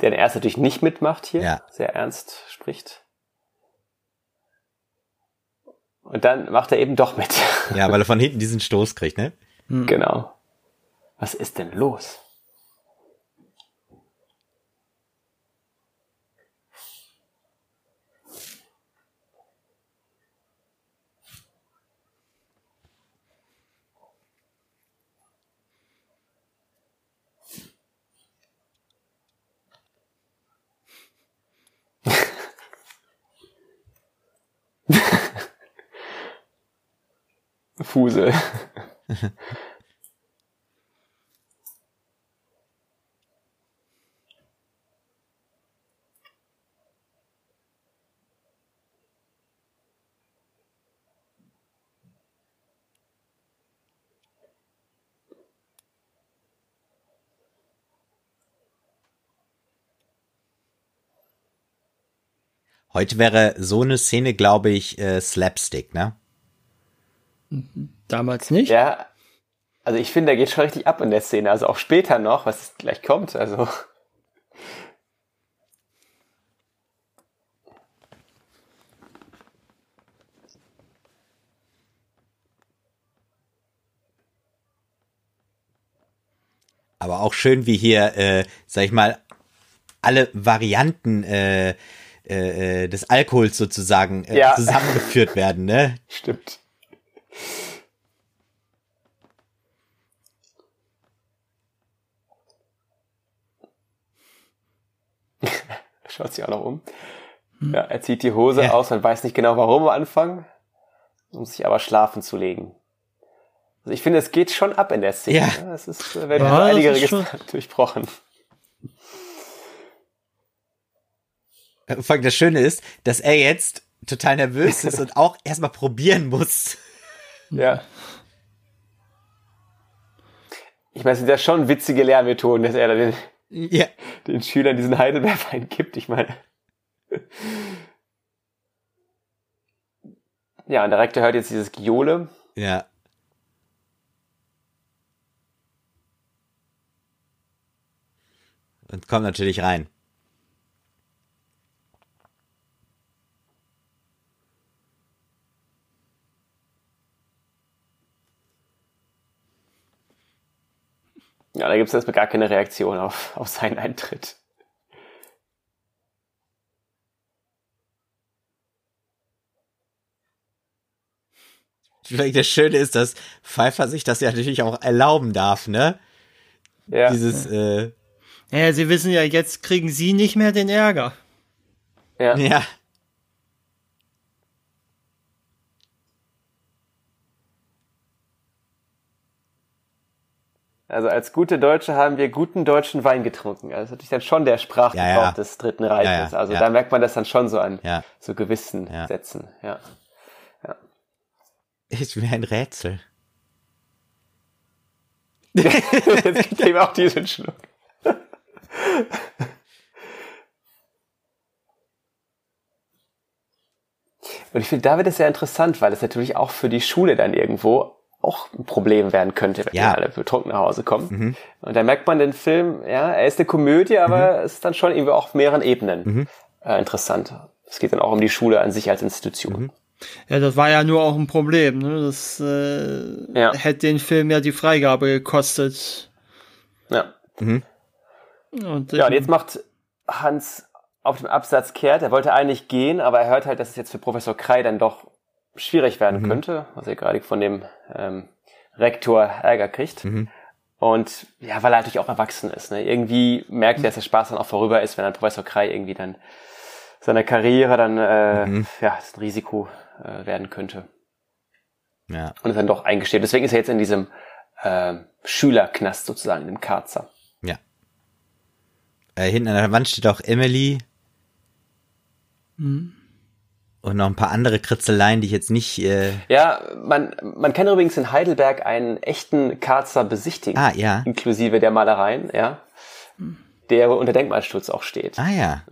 Der erst natürlich nicht mitmacht hier, Ja. sehr ernst spricht. Und dann macht er eben doch mit. Ja, weil er von hinten diesen Stoß kriegt, ne? genau. Was ist denn los? Fusel. Heute wäre so eine Szene, glaube ich, äh, Slapstick, ne? Damals nicht. Ja, also ich finde, da geht schon richtig ab in der Szene. Also auch später noch, was gleich kommt. Also Aber auch schön, wie hier, äh, sag ich mal, alle Varianten äh, äh, äh, des Alkohols sozusagen äh, Ja. zusammengeführt werden, ne? stimmt. Schaut sich auch noch um. Ja, er zieht die Hose Ja. aus und weiß nicht genau warum am Anfang, um sich aber schlafen zu legen. Also ich finde, es geht schon ab in der Szene. Ja. ne? Es ist, äh, werden Ja, einige ist Register durchbrochen. Vor allem das Schöne ist, dass er jetzt total nervös ist und auch erstmal probieren muss. Ja. Ich meine, es sind ja schon witzige Lehrmethoden, dass er da den, Ja. den Schülern diesen Heidelbeerwein gibt. Ich meine. Ja, und der Rektor hört jetzt dieses Giole. Ja. Und kommt natürlich rein. Ja, da gibt es erstmal gar keine Reaktion auf, auf seinen Eintritt. Vielleicht das Schöne ist, dass Pfeiffer sich das ja natürlich auch erlauben darf, ne? Ja, Dieses, äh, Ja, sie wissen ja, jetzt kriegen sie nicht mehr den Ärger. ja. ja. Also als gute Deutsche haben wir guten deutschen Wein getrunken. Also das ist natürlich dann schon der Sprachgebrauch Ja, ja. des Dritten Reiches. Ja, ja, also ja. da merkt man das dann schon so an Ja. so gewissen Ja. Sätzen. Ja. Ist mir ein Rätsel. Jetzt gibt ihm auch diesen Schluck. Und ich finde, da wird es sehr interessant, weil es natürlich auch für die Schule dann irgendwo auch ein Problem werden könnte, wenn Ja. die alle betrunken nach Hause kommen. Und da merkt man den Film, ja, er ist eine Komödie, aber es ist dann schon irgendwie auch auf mehreren Ebenen äh, interessant. Es geht dann auch um die Schule an sich als Institution. Ja, das war ja nur auch ein Problem. Ne? Das äh, Ja. hätte den Film ja die Freigabe gekostet. Ja. Mhm. Und ja, und jetzt macht Hans auf dem Absatz kehrt. Er wollte eigentlich gehen, aber er hört halt, dass es jetzt für Professor Krei dann doch schwierig werden mhm. könnte, was er gerade von dem ähm, Rektor Ärger kriegt. Mhm. Und ja, weil er natürlich auch erwachsen ist. Ne? Irgendwie merkt er, dass der Spaß dann auch vorüber ist, wenn dann Professor Krei irgendwie dann seine Karriere dann äh, mhm. ja, ein Risiko äh, werden könnte. Ja. Und ist dann doch eingesteht. Deswegen ist er jetzt in diesem äh, Schülerknast sozusagen, in dem Karzer. Ja. Äh, hinten an der Wand steht auch Emily. Mhm. Und noch ein paar andere Kritzeleien, die ich jetzt nicht. Äh ja, man, man kann übrigens in Heidelberg einen echten Karzer besichtigen. Ah, ja. Inklusive der Malereien, ja. Der unter Denkmalschutz auch steht. Ah, ja.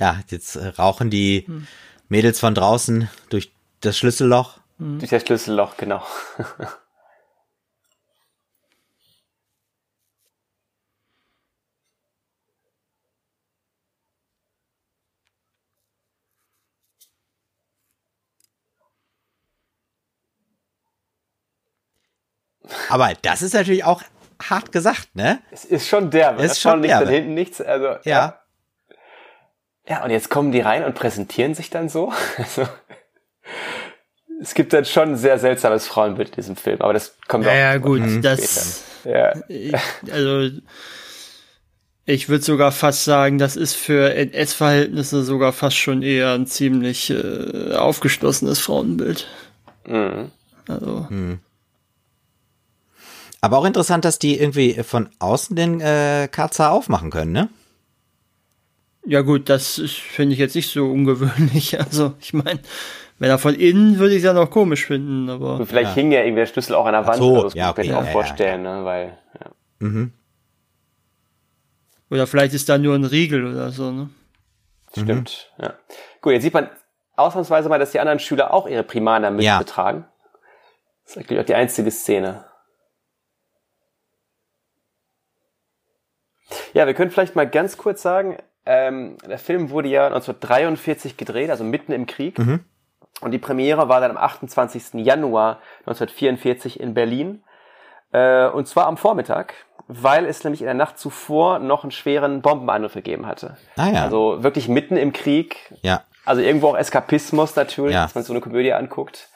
Ja, jetzt äh, rauchen die hm. Mädels von draußen durch das Schlüsselloch. Hm. Durch das Schlüsselloch, genau. Aber das ist natürlich auch hart gesagt, ne? Es ist schon derbe. Es ist schon derbe. hinten nichts. Also, ja. ja. Ja, und jetzt kommen die rein und präsentieren sich dann so. Also, es gibt dann schon ein sehr seltsames Frauenbild in diesem Film, aber das kommt ja, auch Ja, gut, das, ja. Ich, also, ich würde sogar fast sagen, das ist für NS-Verhältnisse sogar fast schon eher ein ziemlich äh, aufgeschlossenes Frauenbild. Mhm. Also. Mhm. Aber auch interessant, dass die irgendwie von außen den äh, Karzer aufmachen können, ne? Ja gut, das finde ich jetzt nicht so ungewöhnlich. Also ich meine, wenn er von innen würde ich es ja noch komisch finden, aber. Und vielleicht ja. hing ja irgendwie der Schlüssel auch an der Wand, so, also das ja, okay, kann ich auch ja, vorstellen, ne? Weil, ja. Mhm. Oder vielleicht ist da nur ein Riegel oder so, ne? Stimmt, mhm. ja. Gut, jetzt sieht man ausnahmsweise mal, dass die anderen Schüler auch ihre Primaner mit betragen. Das ist eigentlich auch die einzige Szene. Ja, wir können vielleicht mal ganz kurz sagen, ähm, der Film wurde ja 1943 gedreht, also mitten im Krieg. Mhm. Und die Premiere war dann am 28. Januar 1944 in Berlin. Äh, und zwar am Vormittag, weil es nämlich in der Nacht zuvor noch einen schweren Bombenangriff gegeben hatte. Ah, ja. Also wirklich mitten im Krieg. Ja. Also irgendwo auch Eskapismus natürlich, ja. dass man so eine Komödie anguckt.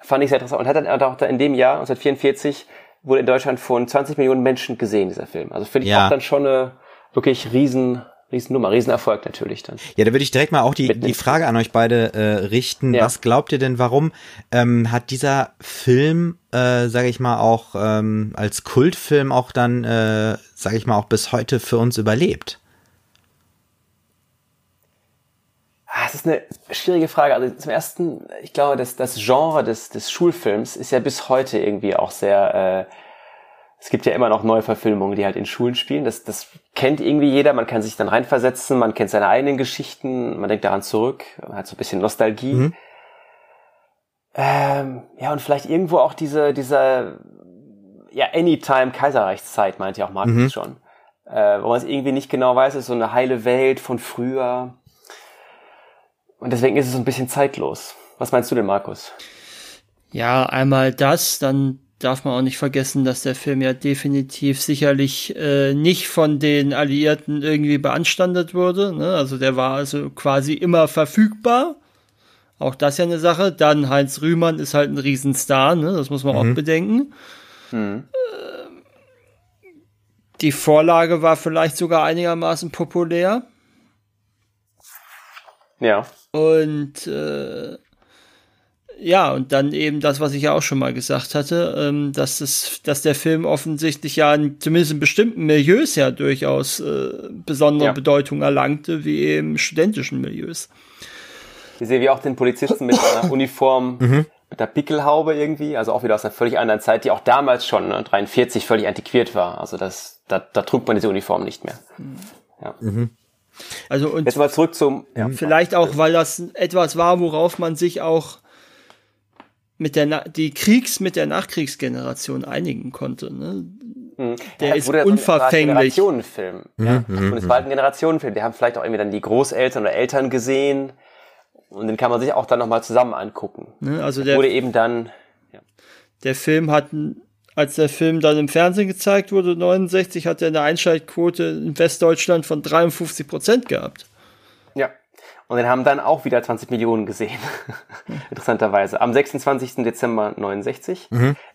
Fand ich sehr interessant. Und hat dann auch in dem Jahr, 1944, wurde in Deutschland von 20 Millionen Menschen gesehen, dieser Film. Also finde ich ja. auch dann schon eine wirklich riesen Riesennummer, Riesenerfolg natürlich dann. Ja, da würde ich direkt mal auch die, die Frage an euch beide äh, richten. Ja. Was glaubt ihr denn, warum ähm, hat dieser Film, äh, sage ich mal, auch ähm, als Kultfilm auch dann, äh, sage ich mal, auch bis heute für uns überlebt? Ah, das ist eine schwierige Frage. Also zum ersten, ich glaube, dass das Genre des, des Schulfilms ist ja bis heute irgendwie auch sehr äh, es gibt ja immer noch Neuverfilmungen, die halt in Schulen spielen. Das, das kennt irgendwie jeder. Man kann sich dann reinversetzen, man kennt seine eigenen Geschichten, man denkt daran zurück, man hat so ein bisschen Nostalgie. Mhm. Ähm, ja, und vielleicht irgendwo auch diese, diese, ja, Anytime Kaiserreichszeit, meint ja auch Markus mhm. schon. Äh, wo man es irgendwie nicht genau weiß, ist so eine heile Welt von früher. Und deswegen ist es so ein bisschen zeitlos. Was meinst du denn, Markus? Ja, einmal das, dann darf man auch nicht vergessen, dass der Film ja definitiv sicherlich äh, nicht von den Alliierten irgendwie beanstandet wurde. Ne? Also der war also quasi immer verfügbar. Auch das ja eine Sache. Dann Heinz Rühmann ist halt ein Riesenstar, ne? das muss man mhm. auch bedenken. Mhm. Äh, die Vorlage war vielleicht sogar einigermaßen populär. Ja. Und äh, ja, und dann eben das, was ich ja auch schon mal gesagt hatte, ähm, dass, das, dass der Film offensichtlich ja in, zumindest in bestimmten Milieus ja durchaus äh, besondere ja. Bedeutung erlangte, wie eben studentischen Milieus. Wir sehen wie auch den Polizisten mit einer Uniform, mhm. mit der Pickelhaube irgendwie, also auch wieder aus einer völlig anderen Zeit, die auch damals schon, ne, 43, völlig antiquiert war. Also das, da, da trug man diese Uniform nicht mehr. Ja. Mhm. Also und Jetzt mal zurück zum. Ja. Vielleicht auch, weil das etwas war, worauf man sich auch mit der Na die Kriegs mit der Nachkriegsgeneration einigen konnte. Ne? Mhm. Der Ja, ist wurde unverfänglich. Ein Generationenfilm. Ja. Und es war halt ein Generationenfilm. Die haben vielleicht auch irgendwie dann die Großeltern oder Eltern gesehen. Und den kann man sich auch dann nochmal zusammen angucken. Ne? Also Der wurde eben dann. der Film hat, als der Film dann im Fernsehen gezeigt wurde, 69, hat er eine Einschaltquote in Westdeutschland von 53 Prozent gehabt. Ja. Und den haben dann auch wieder 20 Millionen gesehen. Interessanterweise. Am 26. Dezember 69.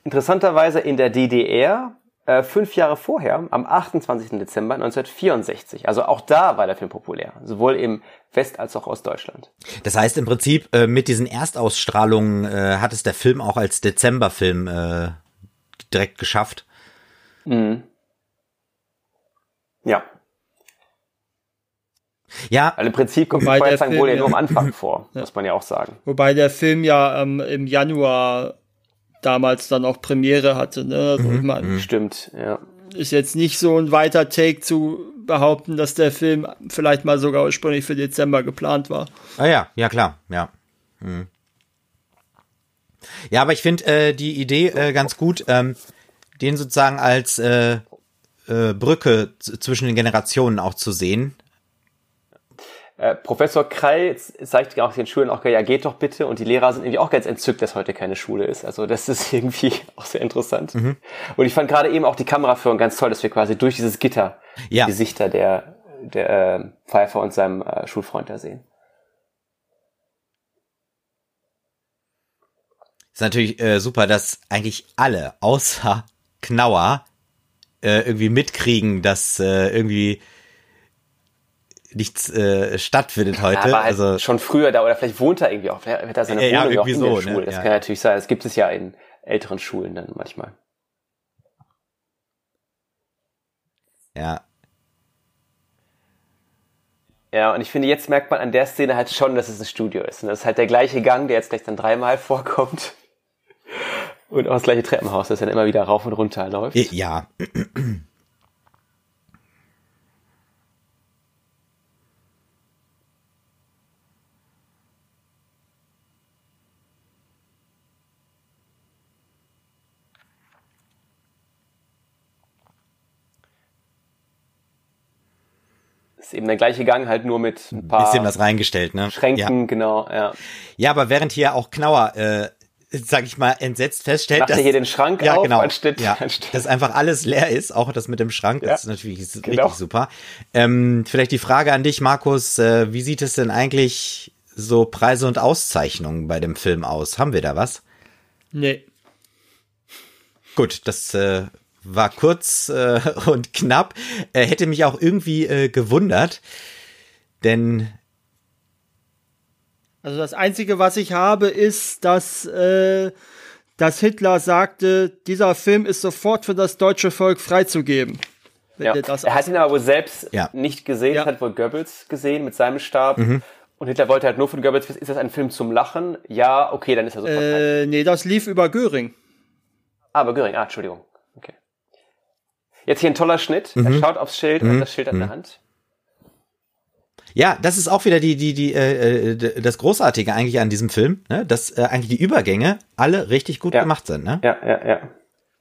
Interessanterweise in der DDR äh, fünf Jahre vorher, am 28. Dezember 1964. Also auch da war der Film populär. Sowohl im West- als auch Ostdeutschland. Das heißt im Prinzip, äh, mit diesen Erstausstrahlungen äh, hat es der Film auch als Dezemberfilm äh, direkt geschafft. Ja. Ja, Weil im Prinzip kommt die Wobei der Feuerzangen Film wohl ja ja- nur am Anfang vor, muss man ja auch sagen. Wobei der Film ja ähm, im Januar damals dann auch Premiere hatte. Ne? Also ich mein, Stimmt, ja. ist jetzt nicht so ein weiter Take zu behaupten, dass der Film vielleicht mal sogar ursprünglich für Dezember geplant war. Ah ja, ja klar, ja. Hm. Ja, aber ich finde äh, die Idee äh, ganz gut, ähm, den sozusagen als äh, äh, Brücke zwischen den Generationen auch zu sehen. Äh, Professor Krall zeigt auch den Schulen auch, ja, geht doch bitte. Und die Lehrer sind irgendwie auch ganz entzückt, dass heute keine Schule ist. Also das ist irgendwie auch sehr interessant. Und ich fand gerade eben auch die Kameraführung ganz toll, dass wir quasi durch dieses Gitter Ja. die Gesichter der, der äh, Pfeiffer und seinem äh, Schulfreund da sehen. Ist natürlich äh, super, dass eigentlich alle außer Knauer äh, irgendwie mitkriegen, dass äh, irgendwie nichts äh, stattfindet heute. aber halt also schon früher da, oder vielleicht wohnt er irgendwie auch, vielleicht hat er seine Ja, ja, Wohnung auch irgendwie in so, der ne? Schule. Das Ja. kann natürlich sein. Das gibt es ja in älteren Schulen dann manchmal. ja, Ja, und ich finde, jetzt merkt man an der Szene halt schon, dass es ein Studio ist. Und das ist halt der gleiche Gang, der jetzt gleich dann dreimal vorkommt. Und auch das gleiche Treppenhaus, das dann immer wieder rauf und runter läuft. ja, ist eben der gleiche Gang, halt nur mit ein paar bisschen was reingestellt, ne? Ja. Schränken, genau, ja. Ja, aber während hier auch Knauer, äh, sag ich mal, entsetzt feststellt, Macht er dass hier den Schrank ja, auf, genau, anstatt- ja, anstatt- dass einfach alles leer ist, auch das mit dem Schrank, das Ja, ist natürlich genau. richtig super. Ähm, vielleicht die Frage an dich, Markus, äh, wie sieht es denn eigentlich so Preise und Auszeichnungen bei dem Film aus? Haben wir da was? Nee. Gut, das äh, war kurz äh, und knapp. Äh, hätte mich auch irgendwie äh, gewundert, denn Also das Einzige, was ich habe, ist, dass, äh, dass Hitler sagte, dieser Film ist sofort für das deutsche Volk freizugeben. Ja. Er hat ihn aber wohl selbst Ja. nicht gesehen, Ja. hat wohl Goebbels gesehen mit seinem Stab. Mhm. Und Hitler wollte halt nur von Goebbels wissen, ist das ein Film zum Lachen? Ja, okay, dann ist er sofort äh, nee, das lief über Göring. Ah, aber Göring, ah, Entschuldigung. Okay. Jetzt hier ein toller Schnitt. Mhm. Er schaut aufs Schild und hat das Schild an der Hand. Ja, das ist auch wieder die, die, die, äh, äh, das Großartige eigentlich an diesem Film, ne? dass äh, eigentlich die Übergänge alle richtig gut Ja. gemacht sind. Ne? Ja, ja, ja.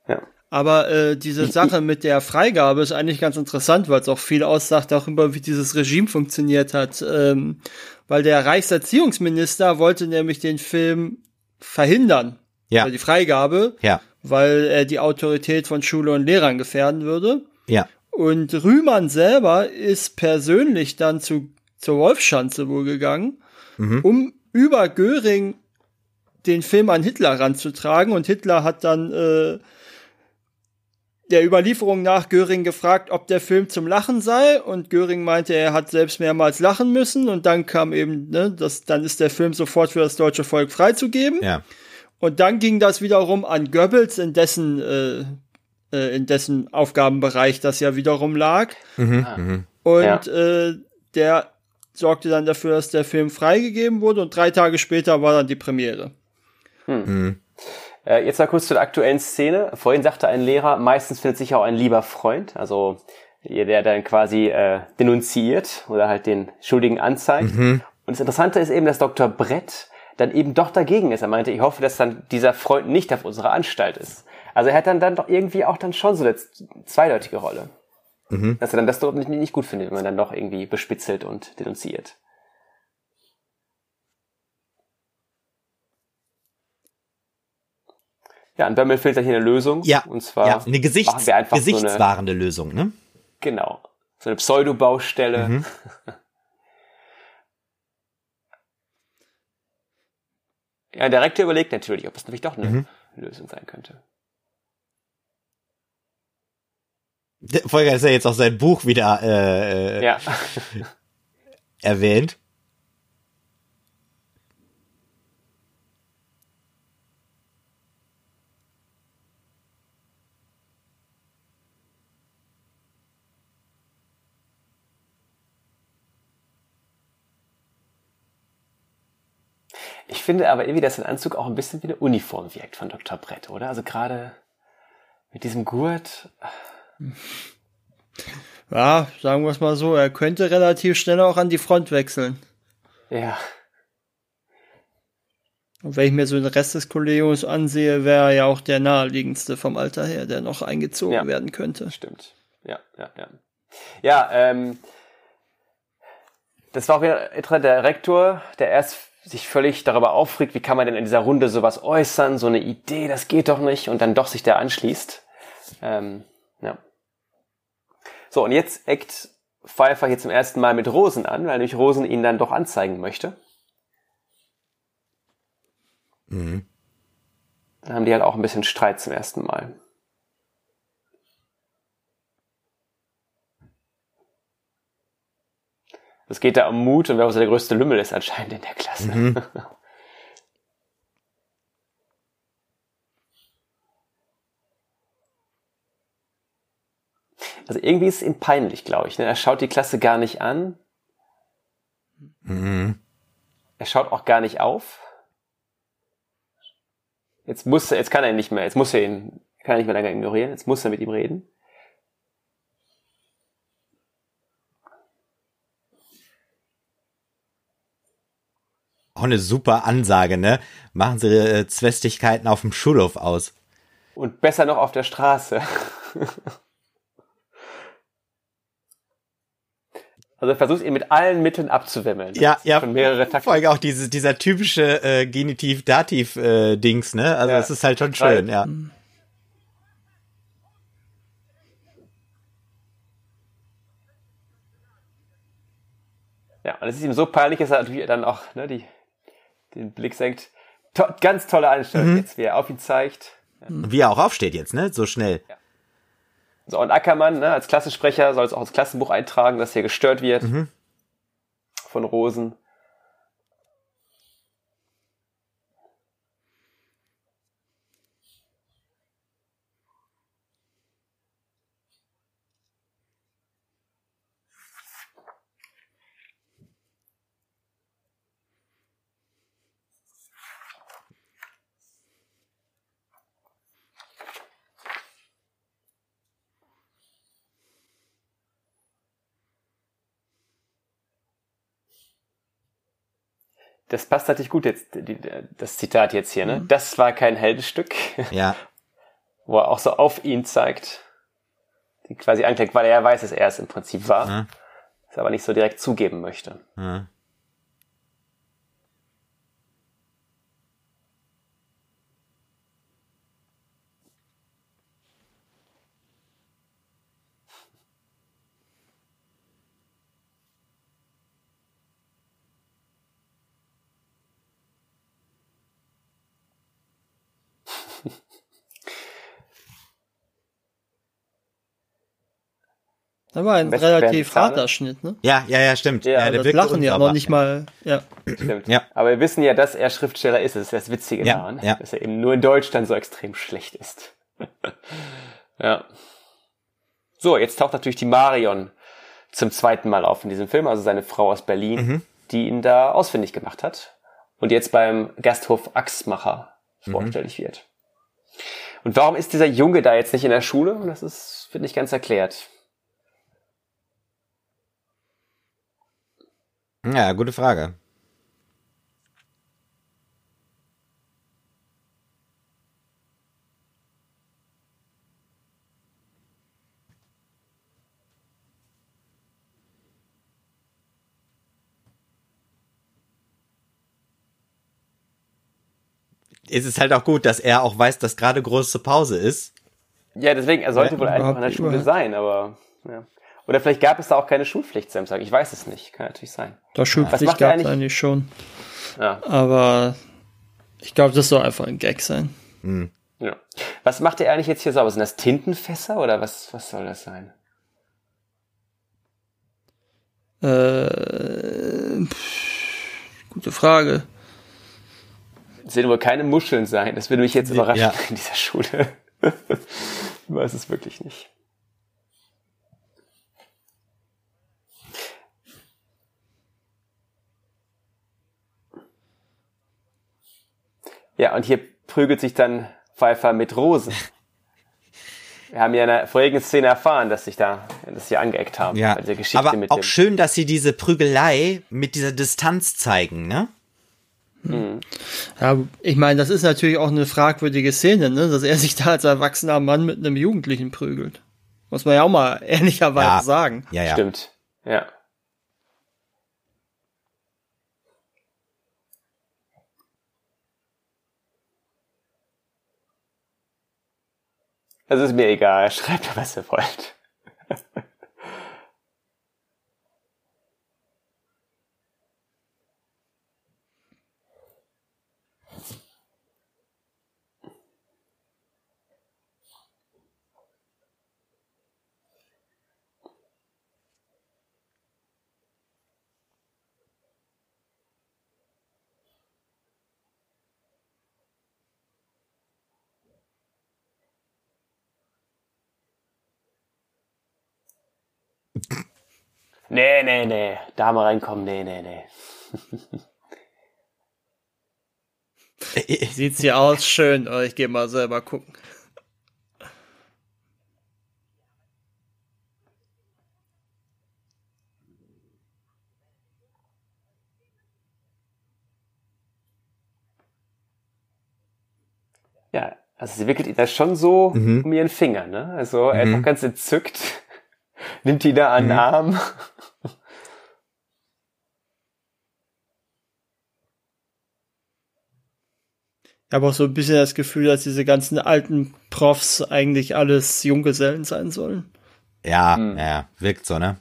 Ja. Aber äh, diese Sache mit der Freigabe ist eigentlich ganz interessant, weil es auch viel aussagt darüber, wie dieses Regime funktioniert hat. Ähm, weil der Reichserziehungsminister wollte nämlich den Film verhindern, Ja, also die Freigabe, ja, weil er die Autorität von Schule und Lehrern gefährden würde. ja. Und Rühmann selber ist persönlich dann zu, zur Wolfschanze wohl gegangen, um über Göring den Film an Hitler ranzutragen. Und Hitler hat dann äh, der Überlieferung nach Göring gefragt, ob der Film zum Lachen sei. Und Göring meinte, er hat selbst mehrmals lachen müssen. Und dann kam eben, ne, das, dann ist der Film sofort für das deutsche Volk freizugeben. ja. Und dann ging das wiederum an Goebbels, in dessen, äh, äh, in dessen Aufgabenbereich das ja wiederum lag. Mhm, Und Ja. äh, der sorgte dann dafür, dass der Film freigegeben wurde und drei Tage später war dann die Premiere. Äh, jetzt mal kurz zu der aktuellen Szene. Vorhin sagte ein Lehrer, meistens findet sich auch ein lieber Freund. Also der dann quasi äh, denunziert oder halt den Schuldigen anzeigt. Mhm. Und das Interessante ist eben, dass Dr. Brett dann eben doch dagegen ist. Er meinte, ich hoffe, dass dann dieser Freund nicht auf unserer Anstalt ist. Also er hat dann, dann doch irgendwie auch dann schon so eine zweideutige Rolle. Mhm. Dass er dann das dort nicht, nicht gut findet, wenn man dann doch irgendwie bespitzelt und denunziert. Ja, und Bömmel fehlt da hier eine Lösung. Ja, und zwar ja, eine Gesichts gesichtswahrende so eine, Lösung, ne? Genau. So eine Pseudo-Baustelle. Mhm. ja, der Rektor überlegt natürlich, ob es nämlich doch eine mhm. Lösung sein könnte. Der Folger ist ja jetzt auch sein Buch wieder äh, ja. erwähnt. Ich finde aber irgendwie, dass sein Anzug auch ein bisschen wie eine Uniform wirkt von Dr. Brett, oder? Also gerade mit diesem Gurt. Ja, sagen wir es mal so, er könnte relativ schnell auch an die Front wechseln. Ja. Und wenn ich mir so den Rest des Kollegiums ansehe, wäre er ja auch der naheliegendste vom Alter her, der noch eingezogen ja, werden könnte. Stimmt. Ja, ja, ja. Ja, ähm, das war auch wieder der Rektor, der erst sich völlig darüber aufregt, wie kann man denn in dieser Runde sowas äußern, so eine Idee, das geht doch nicht, und dann doch sich der anschließt. Ähm, ja. So, und jetzt eckt Pfeiffer hier zum ersten Mal mit Rosen an, weil nämlich Rosen ihn dann doch anzeigen möchte. Mhm. Dann haben die halt auch ein bisschen Streit zum ersten Mal. Es geht da um Mut und wer auch so der größte Lümmel ist anscheinend in der Klasse. Mhm. Also irgendwie ist es ihm peinlich, glaube ich. Ne? Er schaut die Klasse gar nicht an. Mhm. Er schaut auch gar nicht auf. Jetzt muss er, jetzt kann er ihn nicht mehr, jetzt muss er ihn, kann er nicht mehr lange ignorieren, jetzt muss er mit ihm reden. Auch eine super Ansage, ne? Machen Sie äh, Zwistigkeiten auf dem Schulhof aus. Und besser noch auf der Straße. Also versucht ihn mit allen Mitteln abzuwimmeln. Ja, ja. Von mehrere Takte. Vor allem auch diese, dieser typische äh, Genitiv-Dativ-Dings, äh, ne? Also ja. das ist halt schon schön, ja. Ja, und es ist ihm so peinlich, dass er natürlich dann auch ne, die den Blick senkt. To ganz tolle Einstellung mhm. jetzt, wie er auf ihn zeigt. Ja. Wie er auch aufsteht jetzt, ne? So schnell. Ja. So, und Ackermann, ne, als Klassensprecher soll es auch ins Klassenbuch eintragen, dass hier gestört wird mhm. von Rosen. Das passt natürlich gut jetzt, die, das Zitat jetzt hier, ne? Mhm. Das war kein Heldenstück. Ja. Wo er auch so auf ihn zeigt. Die quasi anklickt, weil er weiß, dass er es im Prinzip war. Ja. Das aber nicht so direkt zugeben möchte. Ja. Das war ein relativ harter Schnitt, ne? Ja, ja, ja, stimmt. Ja, ja der das lachen ja noch nicht mal, ja. Stimmt. Ja. Aber wir wissen ja, dass er Schriftsteller ist. Das ist das Witzige ja, daran, ja. dass er eben nur in Deutschland so extrem schlecht ist. ja. So, jetzt taucht natürlich die Marion zum zweiten Mal auf in diesem Film, also seine Frau aus Berlin, mhm. die ihn da ausfindig gemacht hat und jetzt beim Gasthof Axmacher mhm. vorstellig wird. Und warum ist dieser Junge da jetzt nicht in der Schule? Das ist, finde ich, ganz erklärt. Ja, gute Frage. ist es halt auch gut, dass er auch weiß, dass gerade große Pause ist. Ja, deswegen, er sollte ja, wohl einfach in der Schule sein, aber ja. Oder vielleicht gab es da auch keine Schulpflicht, Samstag. Ich weiß es nicht. Kann natürlich sein. Da Schulpflicht gab es eigentlich schon. Ja. Aber ich glaube, das soll einfach ein Gag sein. Hm. Ja. Was macht er eigentlich jetzt hier sauber? Sind das Tintenfässer oder was, was soll das sein? Äh, pff, gute Frage. Es werden wohl keine Muscheln sein. Das würde mich jetzt überraschen ja. in dieser Schule. ich weiß es wirklich nicht. Ja, und hier prügelt sich dann Pfeiffer mit Rosen. Wir haben ja in der vorigen Szene erfahren, dass sich da, dass sie angeeckt haben. Ja, aber auch schön, dass sie diese Prügelei mit dieser Distanz zeigen, ne? Mhm. Ja, ich meine, das ist natürlich auch eine fragwürdige Szene, ne? dass er sich da als erwachsener Mann mit einem Jugendlichen prügelt. Muss man ja auch mal ehrlicherweise ja. sagen. Ja, ja. Stimmt. Ja. Es ist mir egal, schreibt, was ihr wollt. Nee, nee, nee. Dame reinkommen, nee, nee, nee. Sieht sie aus schön, aber ich gehe mal selber gucken. Ja, also sie wickelt ihn da schon so mhm. um ihren Finger, ne? Also er mhm. ist auch ganz entzückt, nimmt die da an mhm. Arm. Ich habe auch so ein bisschen das Gefühl, dass diese ganzen alten Profs eigentlich alles Junggesellen sein sollen. Ja, hm. ja, wirkt so, ne?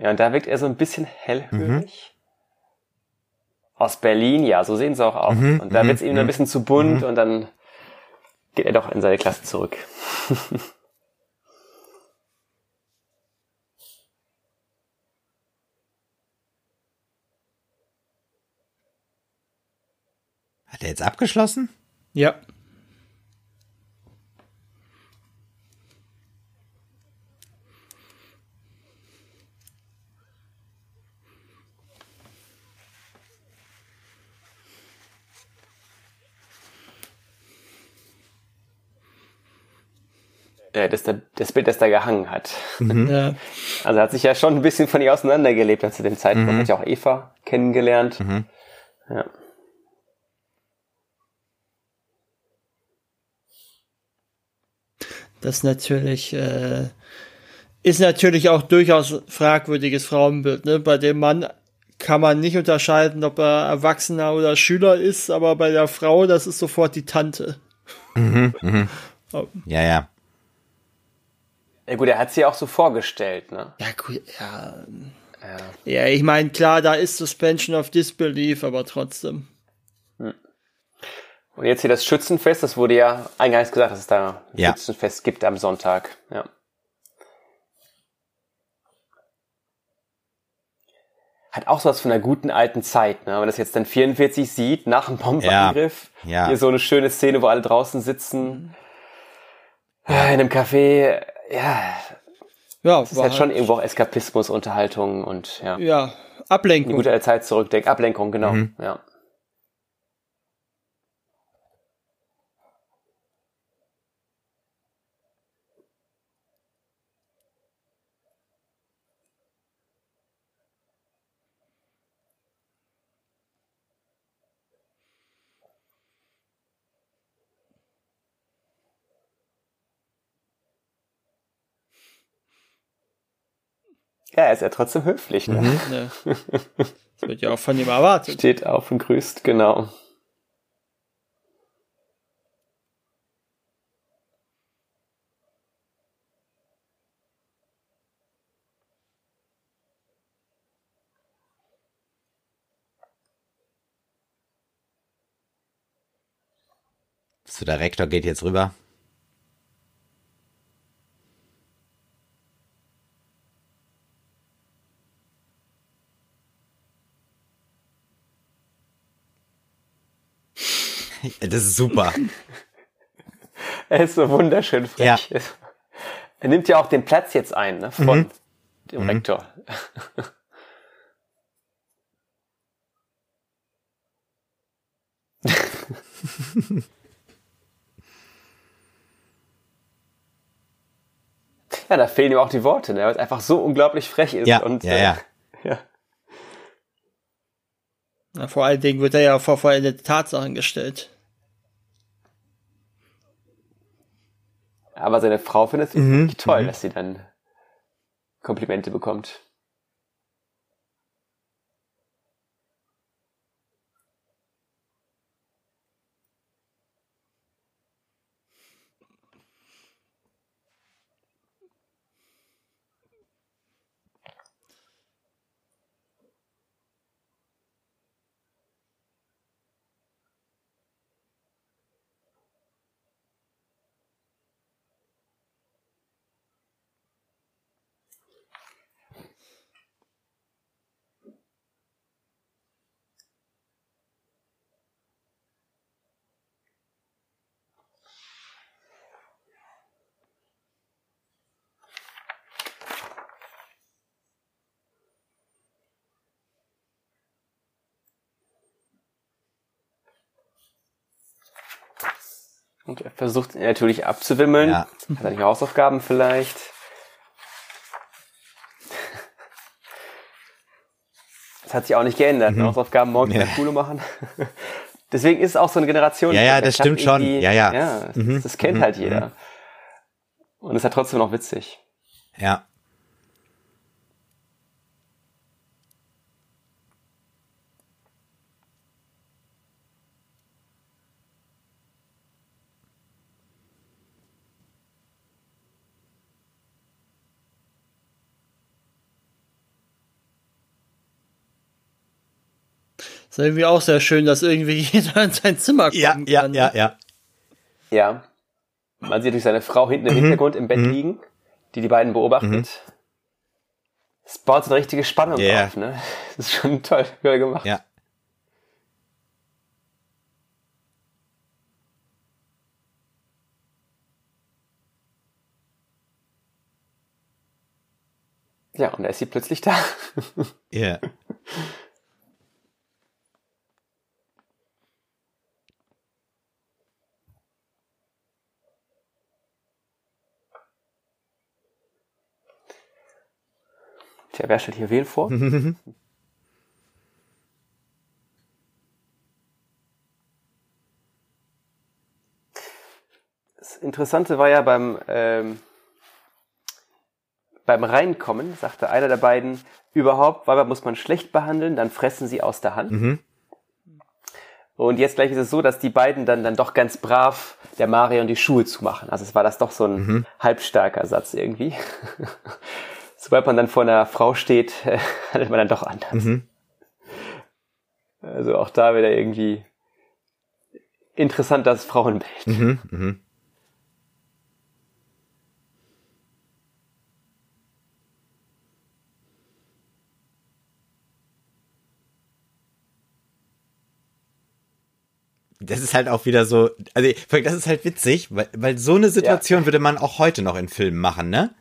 Ja, und da wirkt er so ein bisschen hellhörig. Mhm aus Berlin, ja, so sehen sie auch aus. Mhm, und da wird es ihm ein mhm. bisschen zu bunt mhm. und dann geht er doch in seine Klasse zurück. Hat er jetzt abgeschlossen? Ja. Äh, das, das Bild, das da gehangen hat. Mhm. Ja. Also hat sich ja schon ein bisschen von ihr auseinandergelebt zu dem Zeitpunkt. Mhm. Hat ja auch Eva kennengelernt. Mhm. Ja. Das natürlich äh, ist natürlich auch durchaus fragwürdiges Frauenbild. Ne? Bei dem Mann kann man nicht unterscheiden, ob er Erwachsener oder Schüler ist, aber bei der Frau, das ist sofort die Tante. Mhm, mh. oh. Ja, ja. Ja gut, er hat sie auch so vorgestellt, ne? Ja, gut, ja. Ja, ja ich meine, klar, da ist Suspension of Disbelief, aber trotzdem. Hm. Und jetzt hier das Schützenfest, das wurde ja eingangs gesagt, dass es da ein ja. Schützenfest gibt am Sonntag. Ja. Hat auch so was von einer guten alten Zeit, ne? Wenn man das jetzt dann 44 sieht, nach dem Bombenangriff. Ja. ja. Hier so eine schöne Szene, wo alle draußen sitzen. In einem Café ja, Ja, es ist halt, halt schon irgendwo auch Eskapismus, Unterhaltung und ja. Ja, Ablenkung. Eine gute Zeit zurückdenken. Ablenkung, genau. Mhm. Ja. Ja, er ist ja trotzdem höflich. Ne? Mhm. Ja. Das wird ja auch von ihm erwartet. Steht auf und grüßt, genau. So, der Rektor geht jetzt rüber. Das ist super. er ist so wunderschön frech. Ja. Er nimmt ja auch den Platz jetzt ein ne, von mhm. dem mhm. Rektor. ja, da fehlen ihm auch die Worte, ne, weil es einfach so unglaublich frech ist. Ja, und, ja, äh, ja. ja. Na, vor allen Dingen wird er ja vor vollendete Tatsachen gestellt. Aber seine Frau findet es mhm. wirklich toll, mhm. dass sie dann Komplimente bekommt. Und er versucht ihn natürlich abzuwimmeln. Ja. Hat er nicht Hausaufgaben vielleicht? Das hat sich auch nicht geändert. Mhm. Hausaufgaben morgens ja. in der Schule machen. Deswegen ist es auch so eine Generation. Ja, ja, das stimmt schon. Ja, ja. ja mhm. Das kennt mhm. halt jeder. Mhm. Und es ist halt trotzdem noch witzig. Ja. Ist irgendwie auch sehr schön, dass irgendwie jeder in sein Zimmer kommt. ja, ja, kann. Ja, ja, ja. Man sieht durch seine Frau hinten im mhm. Hintergrund im Bett mhm. liegen, die die beiden beobachtet. Mhm. Es baut so eine richtige Spannung yeah. auf, ne? Das ist schon toll, toll gemacht. Ja. Ja, und da ist sie plötzlich da. Ja. Yeah. Tja, wer stellt hier wen vor? das Interessante war ja beim, ähm, beim Reinkommen, sagte einer der beiden, überhaupt, Weiber muss man schlecht behandeln, dann fressen sie aus der Hand. Mhm. Und jetzt gleich ist es so, dass die beiden dann, dann doch ganz brav der Marion die Schuhe zumachen. Also es war das doch so ein mhm. halbstarker Satz irgendwie sobald man dann vor einer Frau steht, handelt man dann doch anders. Mhm. Also auch da wieder irgendwie interessant das Frauenbild. Mhm, mh. Das ist halt auch wieder so, also das ist halt witzig, weil, weil so eine Situation ja. würde man auch heute noch in Filmen machen, ne?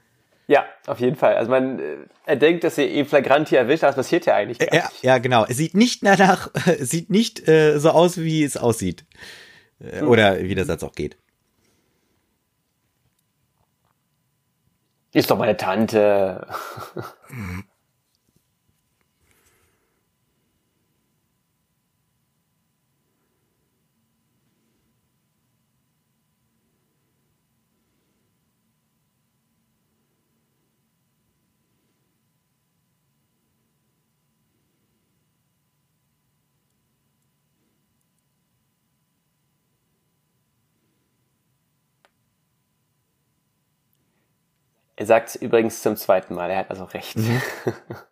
Ja, auf jeden Fall. Also man, äh, er denkt, dass er ihn flagrant hier erwischt, aber das passiert ja eigentlich gar Ja, nicht. ja, genau. Es sieht nicht danach, es sieht nicht äh, so aus, wie es aussieht. Äh, Oder wie der Satz auch geht. Ist doch meine Tante. Er sagt es übrigens zum zweiten Mal, er hat also recht.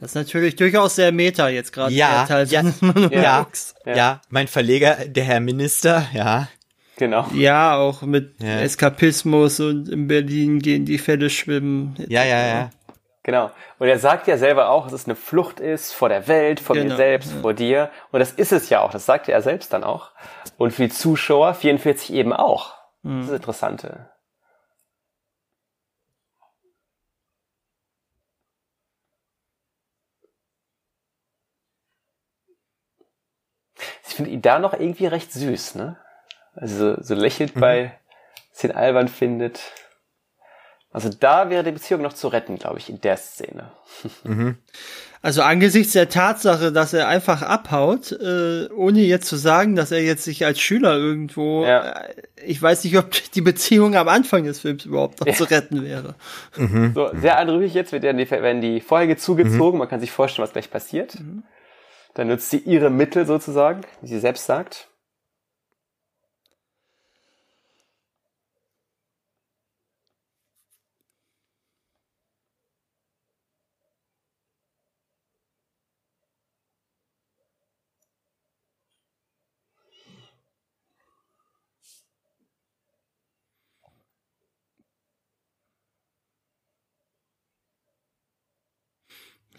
Das ist natürlich durchaus sehr meta jetzt gerade. Ja, ja, ja, Monologs. ja, mein Verleger, der Herr Minister, ja. genau. Ja, auch mit Ja. Eskapismus und in Berlin gehen die Fälle schwimmen. Ja, ja, ja. Genau. Und er sagt ja selber auch, dass es eine Flucht ist vor der Welt, vor mir Genau, selbst, vor dir. Und das ist es ja auch. Das sagt er selbst dann auch. Und für die Zuschauer 44 eben auch. Das ist das Interessante. Ich finde ihn da noch irgendwie recht süß, ne? Also so, so lächelt bei, was ihn albern findet. Also da wäre die Beziehung noch zu retten, glaube ich, in der Szene. Also angesichts der Tatsache, dass er einfach abhaut, äh, ohne jetzt zu sagen, dass er jetzt sich als Schüler irgendwo, Ja. äh, ich weiß nicht, ob die Beziehung am Anfang des Films überhaupt noch zu retten wäre. So, sehr eindrücklich jetzt wird, die, werden die Vorhänge zugezogen. Man kann sich vorstellen, was gleich passiert. Dann nutzt sie ihre Mittel sozusagen, wie sie selbst sagt.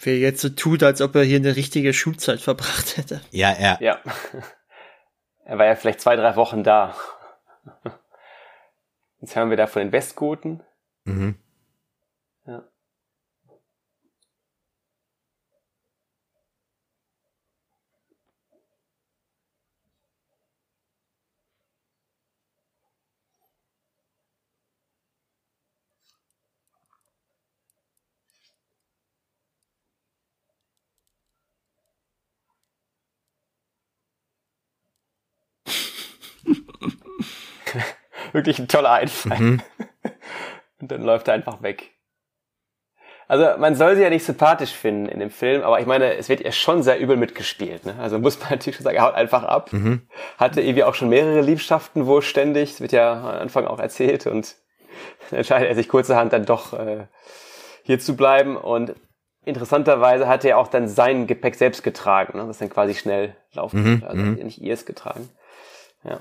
Wer jetzt so tut, als ob er hier eine richtige Schulzeit verbracht hätte. Ja, ja. Ja. Er war ja vielleicht zwei, drei Wochen da. Jetzt hören wir da von den Westgoten. Mhm. Ja. Wirklich ein toller Einfall. Und dann läuft er einfach weg. Also man soll sie ja nicht sympathisch finden in dem Film, aber ich meine, es wird ihr schon sehr übel mitgespielt. Ne? Also muss man natürlich schon sagen, er haut einfach ab. Hatte irgendwie auch schon mehrere Liebschaften wohl ständig. Das wird ja am Anfang auch erzählt und dann entscheidet er sich kurzerhand dann doch äh, hier zu bleiben. Und interessanterweise hat er auch dann sein Gepäck selbst getragen, ne? das dann quasi schnell laufen konnte. Also hat er nicht ihrs getragen. Ja. Ja.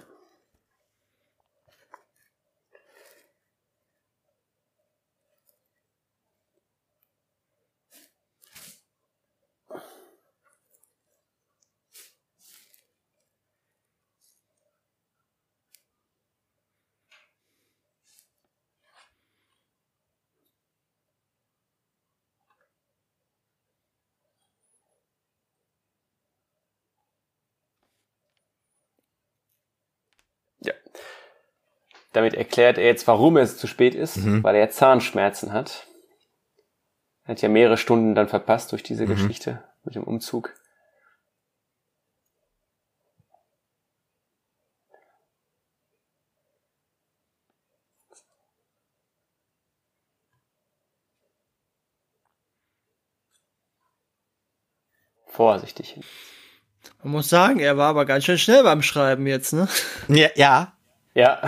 Damit erklärt er jetzt, warum es zu spät ist, mhm. weil er Zahnschmerzen hat. Er hat ja mehrere Stunden dann verpasst durch diese mhm. Geschichte mit dem Umzug. vorsichtig. Man muss sagen, er war aber ganz schön schnell beim Schreiben jetzt, ne? Ja, ja ja.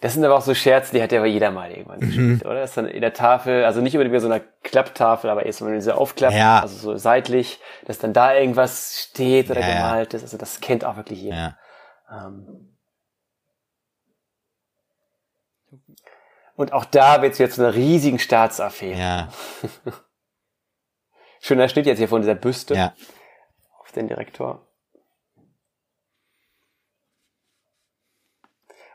Das sind aber auch so Scherze, die hat ja aber jeder mal irgendwann mhm. gespielt, oder? Das ist dann in der Tafel, also nicht unbedingt wie so einer Klapptafel, aber erst wenn man diese aufklappt, ja. also so seitlich, dass dann da irgendwas steht oder ja, gemalt ist. Also das kennt auch wirklich jeder. Ja. Ähm. Und auch da wird es jetzt zu einer riesigen Staatsaffäre. Ja. Schöner steht jetzt hier von dieser Büste ja. auf den Direktor.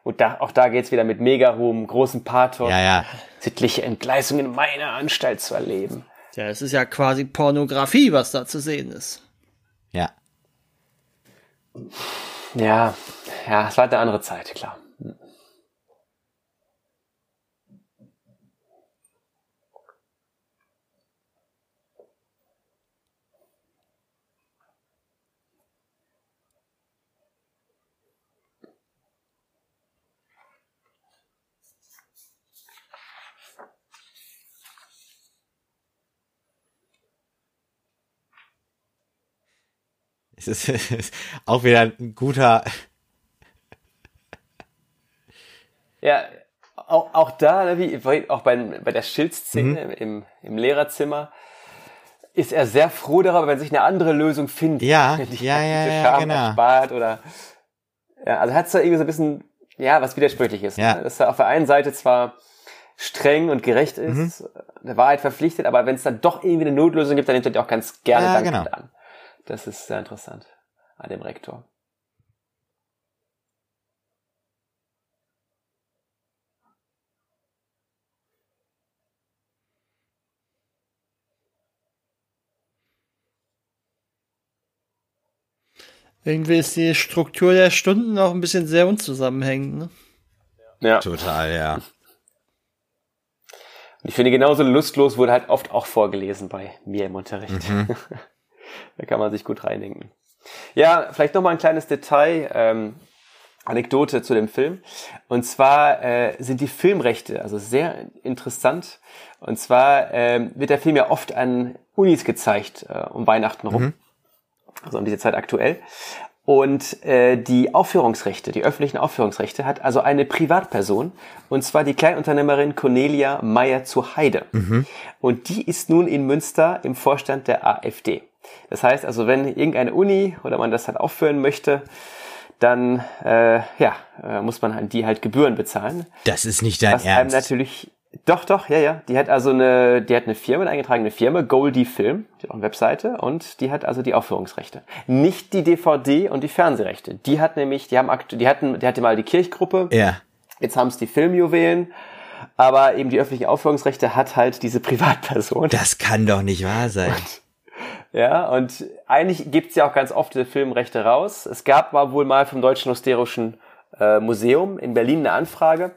Und da, auch da geht's wieder mit Mega-Ruhm, großem Pathos, ja, ja. sittliche Entgleisung in meiner Anstalt zu erleben. Ja, es ist ja quasi Pornografie, was da zu sehen ist. Ja. Ja, ja, es war eine andere Zeit, klar. Es ist auch wieder ein guter. Ja, auch, auch da, ne, wie auch bei, bei der Schildszene mhm. im, im Lehrerzimmer, ist er sehr froh darüber, wenn sich eine andere Lösung findet. Ja, die, ja, ja, ja, genau. Erspart oder, ja, also hat es da irgendwie so ein bisschen, ja, was widersprüchlich ist. Ja. Ne? Dass er auf der einen Seite zwar streng und gerecht ist, mhm. der Wahrheit verpflichtet, aber wenn es dann doch irgendwie eine Notlösung gibt, dann nimmt er die auch ganz gerne ja, dankend genau. an. Das ist sehr interessant an dem Rektor. Irgendwie ist die Struktur der Stunden auch ein bisschen sehr unzusammenhängend. Ne? Ja. Total, ja. Und ich finde, genauso lustlos wurde halt oft auch vorgelesen bei mir im Unterricht. Mhm. da kann man sich gut reindenken. Ja, vielleicht noch mal ein kleines Detail. Ähm, Anekdote zu dem Film. Und zwar äh, sind die Filmrechte also sehr interessant. Und zwar äh, wird der Film ja oft an Unis gezeigt, äh, um Weihnachten rum. Mhm. Also um diese Zeit aktuell. Und äh, die Aufführungsrechte, die öffentlichen Aufführungsrechte hat also eine Privatperson, und zwar die Kleinunternehmerin Cornelia Meyer zu Heide. Mhm. Und die ist nun in Münster im Vorstand der AfD. Das heißt also, wenn irgendeine Uni oder man das halt aufführen möchte, dann äh, ja, äh, muss man an die halt Gebühren bezahlen. Das ist nicht dein was Ernst. Einem natürlich doch, doch, ja, ja. Die hat also eine, die hat eine Firma, eine eingetragene Firma, Goldie Film, die hat auch eine Webseite und die hat also die Aufführungsrechte. Nicht die DVD und die Fernsehrechte. Die hat nämlich, die haben aktu die hatten, die hatte mal die Kirchgruppe. Ja. Jetzt haben es die Filmjuwelen. Aber eben die öffentlichen Aufführungsrechte hat halt diese Privatperson. Das kann doch nicht wahr sein. Und ja, und eigentlich gibt's ja auch ganz oft diese Filmrechte raus. Es gab mal wohl mal vom Deutschen Hysterischen äh, Museum in Berlin eine Anfrage,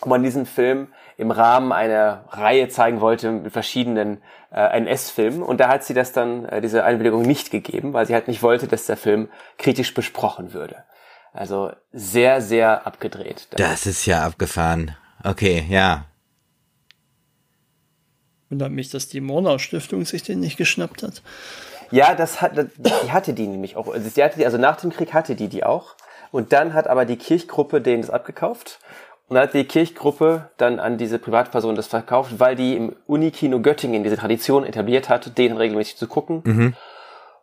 ob man diesen Film im Rahmen einer Reihe zeigen wollte mit verschiedenen äh, NS-Filmen. Und da hat sie das dann, äh, diese Einwilligung nicht gegeben, weil sie halt nicht wollte, dass der Film kritisch besprochen würde. Also sehr, sehr abgedreht. Das ist ja abgefahren. Okay, ja. Wundert mich, dass die Mornau Stiftung sich den nicht geschnappt hat. Ja, das hat, die hatte die nämlich auch. Also, die hatte die, also nach dem Krieg hatte die die auch. Und dann hat aber die Kirchgruppe denen das abgekauft. Und dann hat die Kirchgruppe dann an diese Privatperson das verkauft, weil die im Unikino Göttingen diese Tradition etabliert hat, den regelmäßig zu gucken. Mhm.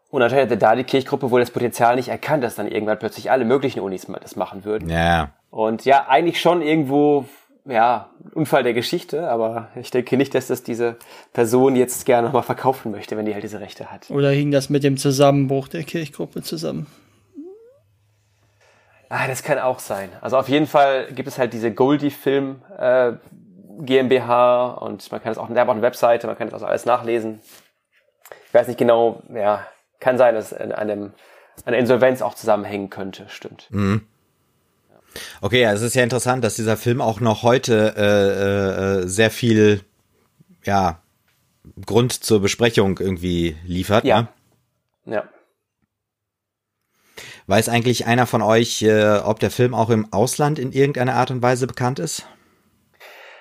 Und natürlich hatte da die Kirchgruppe wohl das Potenzial nicht erkannt, dass dann irgendwann plötzlich alle möglichen Unis das machen würden. Ja. Und ja, eigentlich schon irgendwo ja, Unfall der Geschichte, aber ich denke nicht, dass das diese Person jetzt gerne nochmal verkaufen möchte, wenn die halt diese Rechte hat. Oder hing das mit dem Zusammenbruch der Kirchgruppe zusammen? Ah, das kann auch sein. Also auf jeden Fall gibt es halt diese Goldie-Film äh, GmbH und man kann es auch, der hat auch eine Webseite, man kann das also alles nachlesen. Ich weiß nicht genau, ja, kann sein, dass es an einem, einer Insolvenz auch zusammenhängen könnte, stimmt. Mhm. Okay, ja, es ist ja interessant, dass dieser Film auch noch heute äh, äh, sehr viel, ja, Grund zur Besprechung irgendwie liefert. Ja. Ne? Ja. Weiß eigentlich einer von euch, äh, ob der Film auch im Ausland in irgendeiner Art und Weise bekannt ist?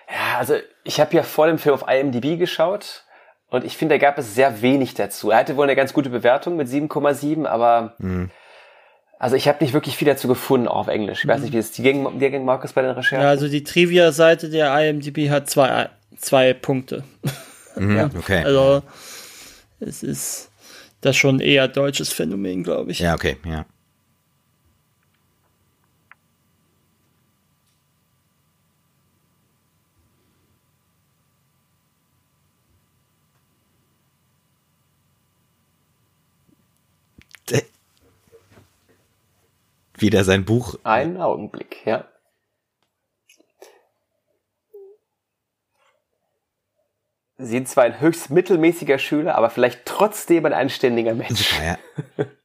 Ja, also ich habe ja vor dem Film auf IMDb geschaut und ich finde, da gab es sehr wenig dazu. Er hatte wohl eine ganz gute Bewertung mit 7,7, aber mhm. Also ich habe nicht wirklich viel dazu gefunden, auch auf Englisch. Ich weiß nicht, wie es die gegen, die gegen Markus bei den Recherchen. Ja, also die Trivia-Seite der IMDb hat zwei, zwei Punkte. Mhm, ja. Okay. Also es ist das schon eher deutsches Phänomen, glaube ich. Ja, okay, ja. Wieder sein Buch. Einen Augenblick, ja. Sie sind zwar ein höchst mittelmäßiger Schüler, aber vielleicht trotzdem ein anständiger Mensch. Ja,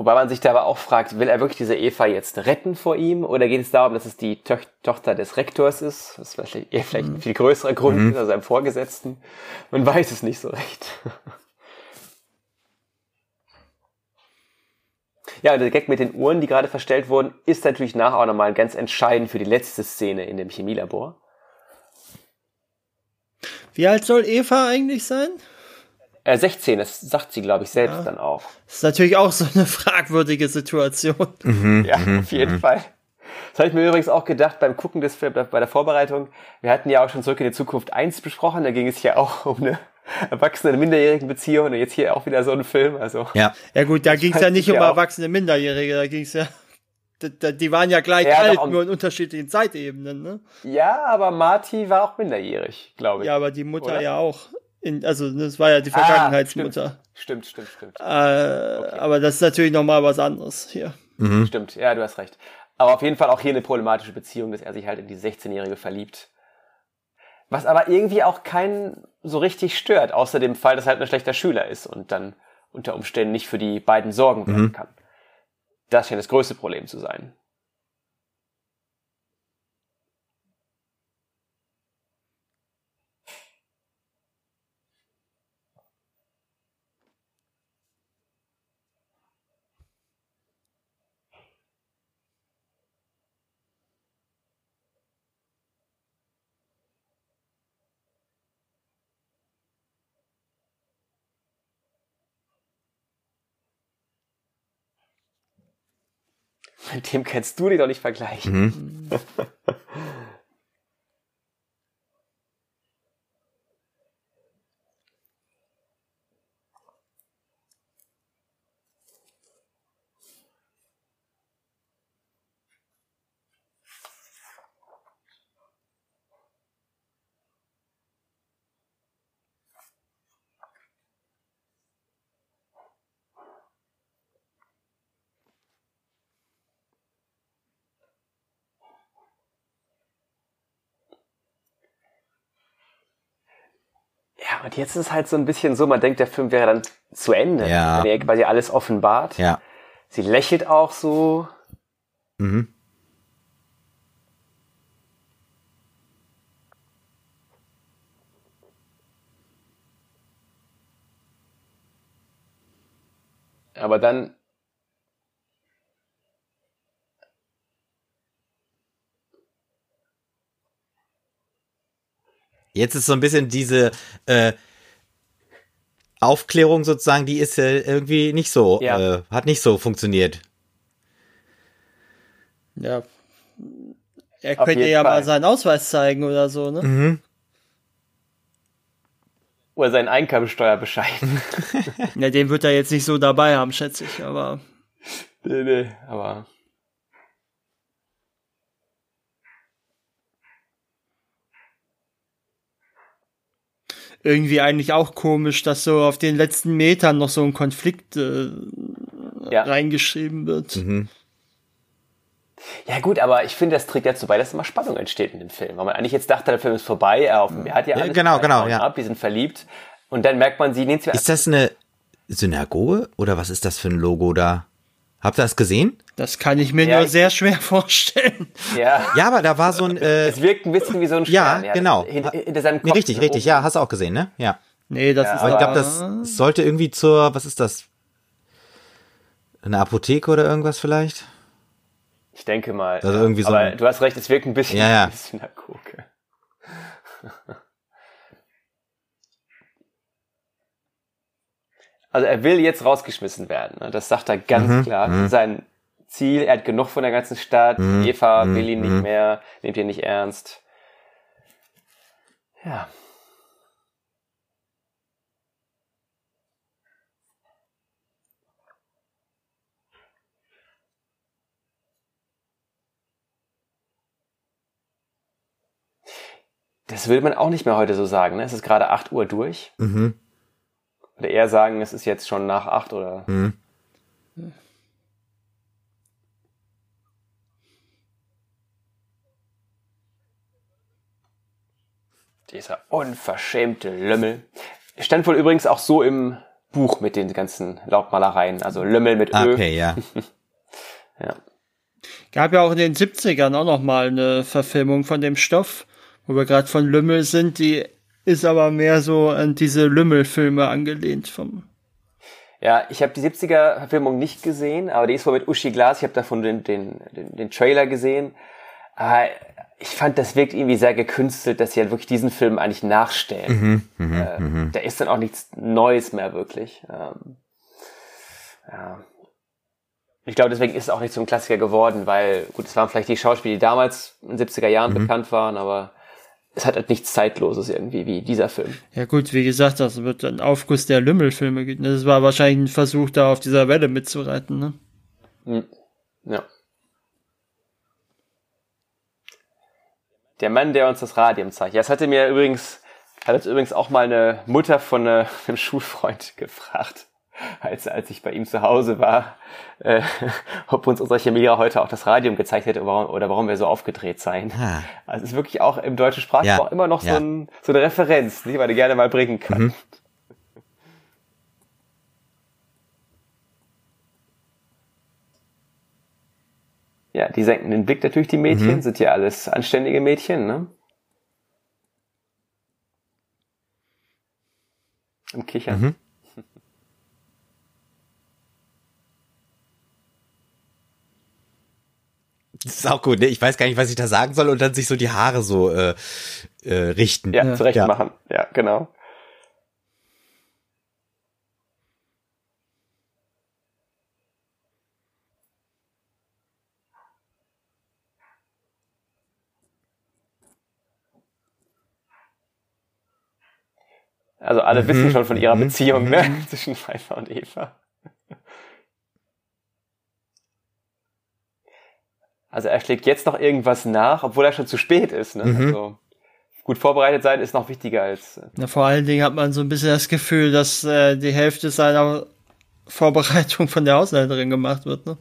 Wobei man sich da aber auch fragt, will er wirklich diese Eva jetzt retten vor ihm oder geht es darum, dass es die to Tochter des Rektors ist? Das ist vielleicht eher vielleicht ein viel größerer Grund mhm. als seinem Vorgesetzten. Man weiß es nicht so recht. ja, und der Gag mit den Uhren, die gerade verstellt wurden, ist natürlich nachher auch nochmal ganz entscheidend für die letzte Szene in dem Chemielabor. Wie alt soll Eva eigentlich sein? Äh, 16, das sagt sie, glaube ich, selbst ja. dann auch. Das ist natürlich auch so eine fragwürdige Situation. Mhm, ja, mhm, auf jeden mhm. Fall. Das habe ich mir übrigens auch gedacht beim Gucken des Films, bei der Vorbereitung. Wir hatten ja auch schon zurück in die Zukunft 1 besprochen, da ging es ja auch um eine erwachsene minderjährigen Beziehung und jetzt hier auch wieder so ein Film. Also ja, ja gut, da ging es ja nicht um erwachsene Minderjährige, da ging es ja die waren ja gleich ja, alt, nur in unterschiedlichen Zeitebenen, ne? Ja, aber Marty war auch minderjährig, glaube ich. Ja, aber die Mutter Oder? ja auch. In, also das war ja die ah, Vergangenheitsmutter. Ah, stimmt, stimmt, stimmt. stimmt. Äh, okay. Aber das ist natürlich nochmal was anderes hier. Mhm. Stimmt, ja, du hast recht. Aber auf jeden Fall auch hier eine problematische Beziehung, dass er sich halt in die 16-Jährige verliebt. Was aber irgendwie auch keinen so richtig stört, außer dem Fall, dass er halt ein schlechter Schüler ist und dann unter Umständen nicht für die beiden sorgen werden mhm. kann. Das scheint das größte Problem zu sein. Mit dem kannst du dich doch nicht vergleichen. Mhm. und jetzt ist es halt so ein bisschen so, man denkt, der Film wäre dann zu Ende, ja. wenn er quasi alles offenbart. Ja. Sie lächelt auch so. Mhm. Aber dann Jetzt ist so ein bisschen diese äh, Aufklärung sozusagen, die ist äh, irgendwie nicht so, ja. äh, hat nicht so funktioniert. Ja. Er könnte ja Fall. mal seinen Ausweis zeigen oder so, ne? Mhm. Oder seinen Einkommensteuerbescheid. ja, den wird er jetzt nicht so dabei haben, schätze ich, aber. Nee, nee, aber. Irgendwie eigentlich auch komisch, dass so auf den letzten Metern noch so ein Konflikt äh, ja. reingeschrieben wird. Mhm. Ja gut, aber ich finde, das trägt dazu bei, dass immer Spannung entsteht in dem Film. Weil man eigentlich jetzt dachte, der Film ist vorbei, er, auf, er hat ja alles genau, genau, ja. ab, die sind verliebt und dann merkt man, sie nimmt Ist das eine Synagoge oder was ist das für ein Logo da? Habt ihr das gesehen? Das kann ich mir Ja, nur ich- sehr schwer vorstellen. Ja. Ja, aber da war so ein, äh, Es wirkt ein bisschen wie so ein ja, Stern. genau. Hin, hinter seinem Kopf. nee, richtig, richtig, ja, hast du auch gesehen, ne? Ja. Nee, das Ja, ist Aber ich glaube, das sollte irgendwie zur, was ist das? Eine Apotheke oder irgendwas vielleicht? Ich denke mal. Also ja. irgendwie so Aber ein- du hast recht, es wirkt ein bisschen Ja, ja. wie eine Synagoge. Also er will jetzt rausgeschmissen werden. ne? Das sagt er ganz Mhm, klar. Sein Ziel, er hat genug von der ganzen Stadt. Mhm, Eva will ihn nicht mehr, nimmt ihn nicht ernst. Ja. Das würde man auch nicht mehr heute so sagen. Ne? Es ist gerade 8 Uhr durch. Mhm. Oder eher sagen, es ist jetzt schon nach 8 oder. Mhm. Dieser unverschämte Lümmel. Stand wohl übrigens auch so im Buch mit den ganzen Laubmalereien. Also Lümmel mit Ah, Ö. okay, ja. Ja. Gab ja auch in den 70ern auch noch mal eine Verfilmung von dem Stoff, wo wir gerade von Lümmel sind, die ist aber mehr so an diese Lümmelfilme angelehnt vom Ja, ich habe die 70er-Verfilmung nicht gesehen, aber die ist wohl mit Uschi Glas. Ich habe davon den, den, den, den Trailer gesehen. Aber ich fand, das wirkt irgendwie sehr gekünstelt, dass sie halt wirklich diesen Film eigentlich nachstellen. äh, Da ist dann auch nichts Neues mehr wirklich. Ähm, ja. Ich glaube, deswegen ist es auch nicht zum Klassiker geworden, weil, gut, es waren vielleicht die Schauspieler, die damals in den 70er Jahren bekannt waren, aber es hat halt nichts Zeitloses irgendwie wie dieser Film. Ja gut, wie gesagt, das wird ein Aufguss der Lümmelfilme. geben. Das war wahrscheinlich ein Versuch, da auf dieser Welle mitzureiten. Ne? Hm. Ja. Der Mann, der uns das Radium zeigt. Ja, das hatte mir übrigens, hat jetzt übrigens auch mal eine Mutter von äh, einem Schulfreund gefragt, als, als ich bei ihm zu Hause war, äh, ob uns unser Chemielehrer heute auch das Radium gezeigt hätte oder warum, oder warum wir so aufgedreht seien. Ah. Also es ist wirklich auch im deutschen Sprachgebrauch Ja, immer noch ja. so, ein, so eine Referenz, die man gerne mal bringen kann. Mhm. Ja, die senken den Blick natürlich, die Mädchen, Mhm. sind ja alles anständige Mädchen, ne? Im Kichern. Mhm. Das ist auch gut, ne? Ich weiß gar nicht, was ich da sagen soll und dann sich so die Haare so äh, äh, richten. Ja, zurecht Ja. machen. Ja, genau. Also alle wissen schon von ihrer mhm, Beziehung, ne? Zwischen Pfeiffer und Eva. Also er schlägt jetzt noch irgendwas nach, obwohl er schon zu spät ist. Ne? Mhm. Also gut vorbereitet sein ist noch wichtiger als. äh, Na, vor allen Dingen hat man so ein bisschen das Gefühl, dass äh, die Hälfte seiner Vorbereitung von der Haushälterin gemacht wird. Ne?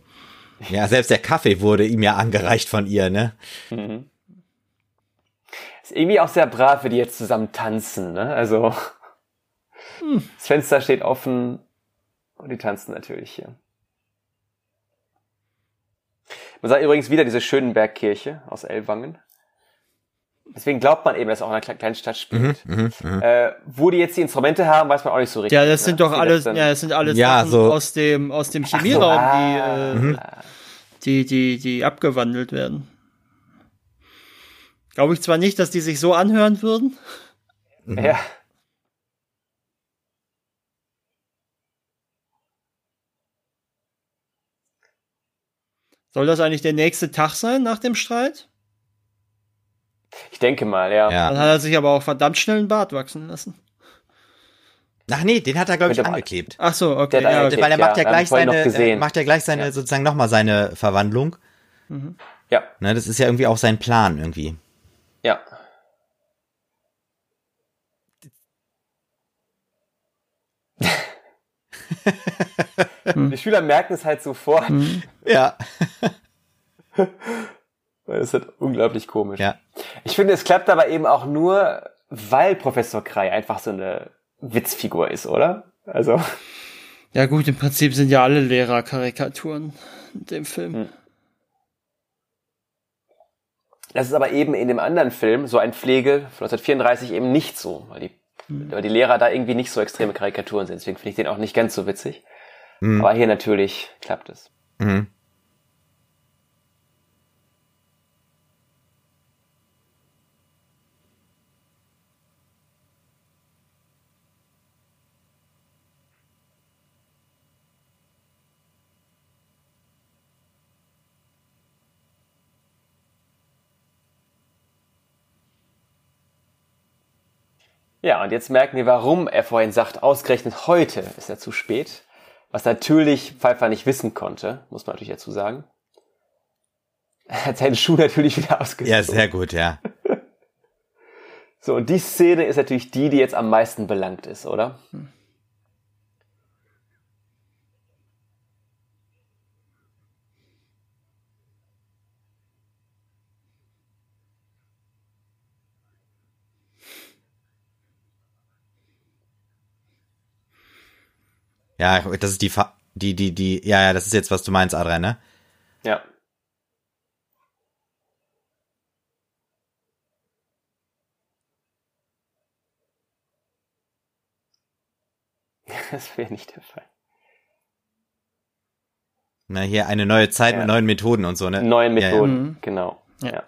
Ja, selbst der Kaffee wurde ihm ja angereicht von ihr, ne? Ist irgendwie auch sehr brav, wie die jetzt zusammen tanzen. Ne? Also das Fenster steht offen und die tanzen natürlich hier. Man sagt übrigens wieder diese Schönenbergkirche aus Ellwangen. Deswegen glaubt man eben, dass es auch in einer kle- kleinen Stadt spielt. Äh, wo die jetzt die Instrumente haben, weiß man auch nicht so richtig. Ja, das ne? sind doch Wie alles, ja, das sind alles Ja, Sachen so- aus dem aus dem Ach so, Chemieraum, ah, die, äh, die die die abgewandelt werden. Glaube ich zwar nicht, dass die sich so anhören würden. Ja. Soll das eigentlich der nächste Tag sein nach dem Streit? Ich denke mal, ja. Ja. Dann hat er sich aber auch verdammt schnell einen Bart wachsen lassen. Ach nee, den hat er, glaube ich, angeklebt. Ach so, okay. Der Ja, angeklebt. okay. Weil er macht ja, ja, gleich seine, äh, macht ja gleich seine, Ja. sozusagen nochmal seine Verwandlung. Ja, Ne, das ist ja irgendwie auch sein Plan irgendwie. Die Schüler merken es halt sofort, Ja. weil es ist halt unglaublich komisch. Ja. Ich finde, es klappt aber eben auch nur, weil Professor Krei einfach so eine Witzfigur ist, oder? Also, Ja gut, im Prinzip sind ja alle Lehrer Karikaturen in dem Film. Hm. Das ist aber eben in dem anderen Film, so ein Pflege von 1934, eben nicht so, weil die, mhm. weil die Lehrer da irgendwie nicht so extreme Karikaturen sind. Deswegen finde ich den auch nicht ganz so witzig. Mhm. Aber hier natürlich klappt es. Mhm. Ja, und jetzt merken wir, warum er vorhin sagt, ausgerechnet heute ist er zu spät. Was natürlich Pfeiffer nicht wissen konnte, muss man natürlich dazu sagen. Er hat seinen Schuh natürlich wieder ausgezogen. Ja, sehr gut, ja. so, und die Szene ist natürlich die, die jetzt am meisten belangt ist, oder? Hm. Ja, das ist die, Fa die, die, die, ja, ja, das ist jetzt, was du meinst, Adrian, ne? Ja. Das wäre nicht der Fall. Na, hier eine neue Zeit ja. mit neuen Methoden und so, ne? Neue Methoden, ja, ja. genau. ja.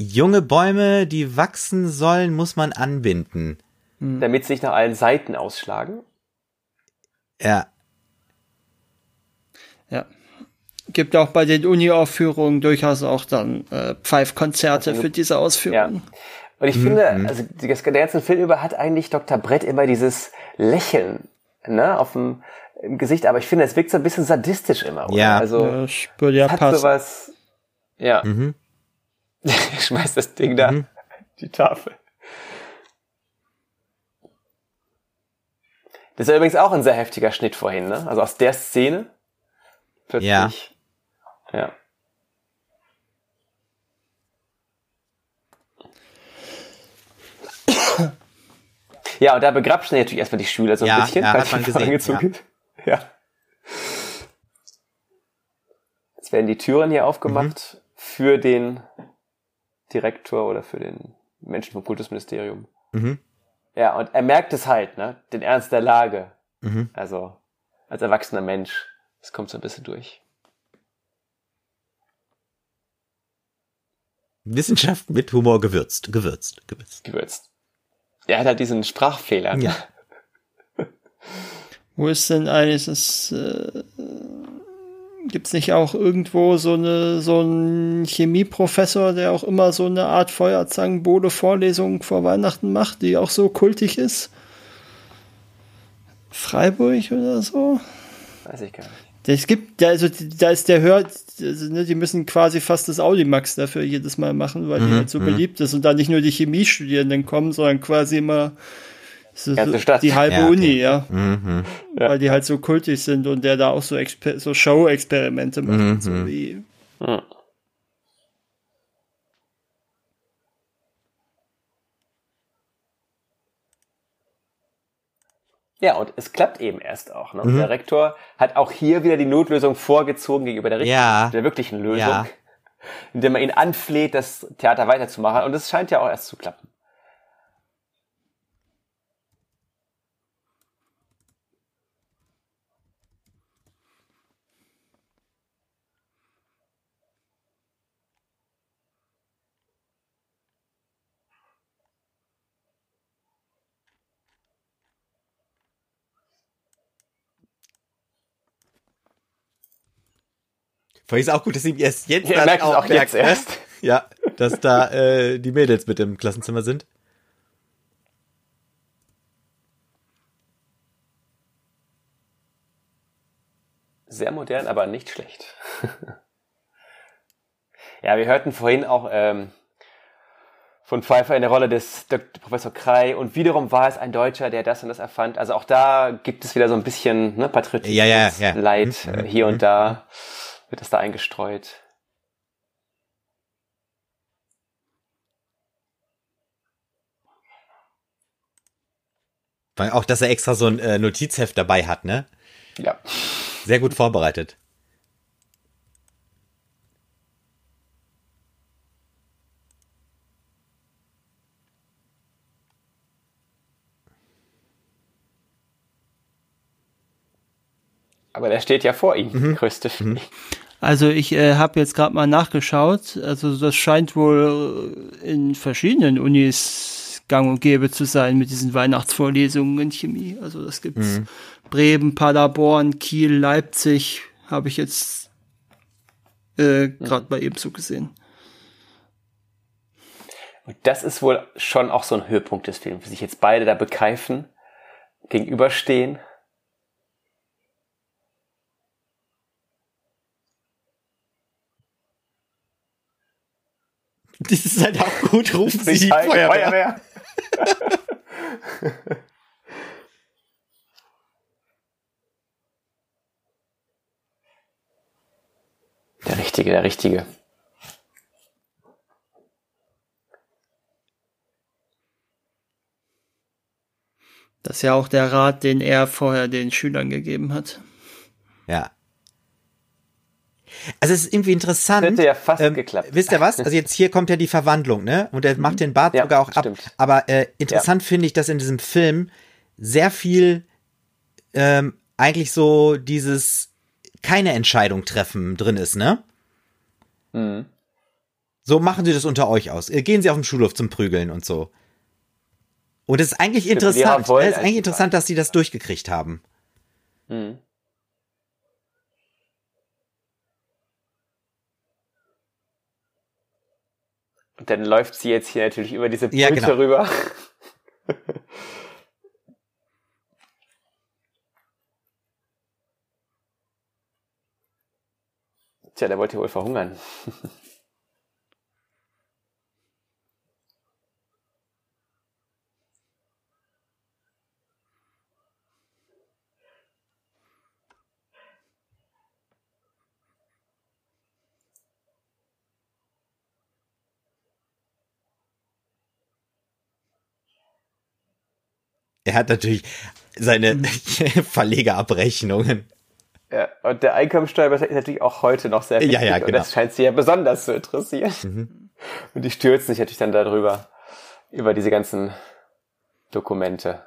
Junge Bäume, die wachsen sollen, muss man anbinden. Hm. Damit sie nicht nach allen Seiten ausschlagen? Ja. Ja. Gibt auch bei den Uni-Aufführungen durchaus auch dann äh, Pfeifkonzerte also, für diese Ausführungen. Ja. Und ich mhm. finde, mhm. also der ganze Film über hat eigentlich Dr. Brett immer dieses Lächeln ne, auf dem im Gesicht, aber ich finde, es wirkt so ein bisschen sadistisch immer. Oder? Ja, also ja, ich würde ja hat passen. sowas. Ja. Mhm. Schmeißt das Ding da, mhm. die Tafel. Das ist übrigens auch ein sehr heftiger Schnitt vorhin, ne? Also aus der Szene. Plötzlich. Ja. Ja. Ja, und da begrapschen natürlich erstmal die Schüler so ein ja, bisschen, ja, weil man gesehen, ja. ja. Jetzt werden die Türen hier aufgemacht mhm. für den Direktor oder für den Menschen vom Kultusministerium. Mhm. Ja, und er merkt es halt, ne? Den Ernst der Lage. Mhm. Also, als erwachsener Mensch. Es kommt so ein bisschen durch. Wissenschaft mit Humor gewürzt, gewürzt, gewürzt. Gewürzt. Er hat halt diesen Sprachfehler. Ja. Wo ist denn eigentlich das, äh, Gibt's nicht auch irgendwo so eine so einen Chemieprofessor, der auch immer so eine Art Feuerzangenbowle-Vorlesung vor Weihnachten macht, die auch so kultig ist? Freiburg oder so? Weiß ich gar nicht. Es gibt, also da ist der hört, also, ne, die müssen quasi fast das Audimax dafür jedes Mal machen, weil mhm, die halt so mhm. beliebt ist und da nicht nur die Chemiestudierenden kommen, sondern quasi immer so, die halbe ja, okay. Uni, ja. Mhm. Weil die halt so kultig sind und der da auch so, Exper so Show-Experimente macht, mhm. so wie. Ja. Ja, und es klappt eben erst auch. Ne? Mhm. Der Rektor hat auch hier wieder die Notlösung vorgezogen gegenüber der, ja. der wirklichen Lösung, ja. indem er ihn anfleht, das Theater weiterzumachen. Und es scheint ja auch erst zu klappen. Fand ich es auch gut, dass ihm erst jetzt ja, merkt auch, auch jetzt ne? erst. Ja, dass da äh, die Mädels mit im Klassenzimmer sind. Sehr modern, aber nicht schlecht. ja, wir hörten vorhin auch ähm, von Pfeiffer in der Rolle des Dr. Professor Krei und wiederum war es ein Deutscher, der das und das erfand. Also auch da gibt es wieder so ein bisschen ne, Patriotismus, ja, ja, ja. Leid mhm. äh, hier und da. Wird das da eingestreut. Weil auch, dass er extra so ein äh, Notizheft dabei hat, ne? Ja. Sehr gut vorbereitet. Aber der steht ja vor ihm, mhm. größte mhm. Also ich äh, habe jetzt gerade mal nachgeschaut. Also das scheint wohl in verschiedenen Unis gang und gäbe zu sein mit diesen Weihnachtsvorlesungen in Chemie. Also das gibt's mhm. Bremen, Paderborn, Kiel, Leipzig habe ich jetzt äh, gerade mhm. bei ebenso gesehen. Und das ist wohl schon auch so ein Höhepunkt des Films, wie sich jetzt beide da bekeifen, gegenüberstehen Das ist halt auch gut, rufen Sie die Feuerwehr. Feuerwehr. der Richtige, der Richtige. Das ist ja auch der Rat, den er vorher den Schülern gegeben hat. Ja. Also es ist irgendwie interessant. Hätte ja fast ähm, geklappt. Wisst ihr was? Also jetzt hier kommt ja die Verwandlung, ne? Und er macht den Bart ja, sogar auch ab. Stimmt. Aber äh, interessant ja. finde ich, dass in diesem Film sehr viel ähm, eigentlich so dieses keine Entscheidung treffen drin ist, ne? Mhm. So machen sie das unter euch aus. Äh, gehen sie auf den Schulhof zum Prügeln und so. Und es ist eigentlich interessant. Es ist eigentlich interessant, dass sie das durchgekriegt haben. Mhm. Und dann läuft sie jetzt hier natürlich über diese Brücke ja, genau. rüber. Tja, der wollte wohl verhungern. Er hat natürlich seine mhm. Verlegerabrechnungen. Ja, und der Einkommensteuer ist natürlich auch heute noch sehr wichtig. Ja, ja, genau. Und das scheint sie ja besonders zu interessieren. Mhm. Und die stürzen sich natürlich dann darüber, über diese ganzen Dokumente.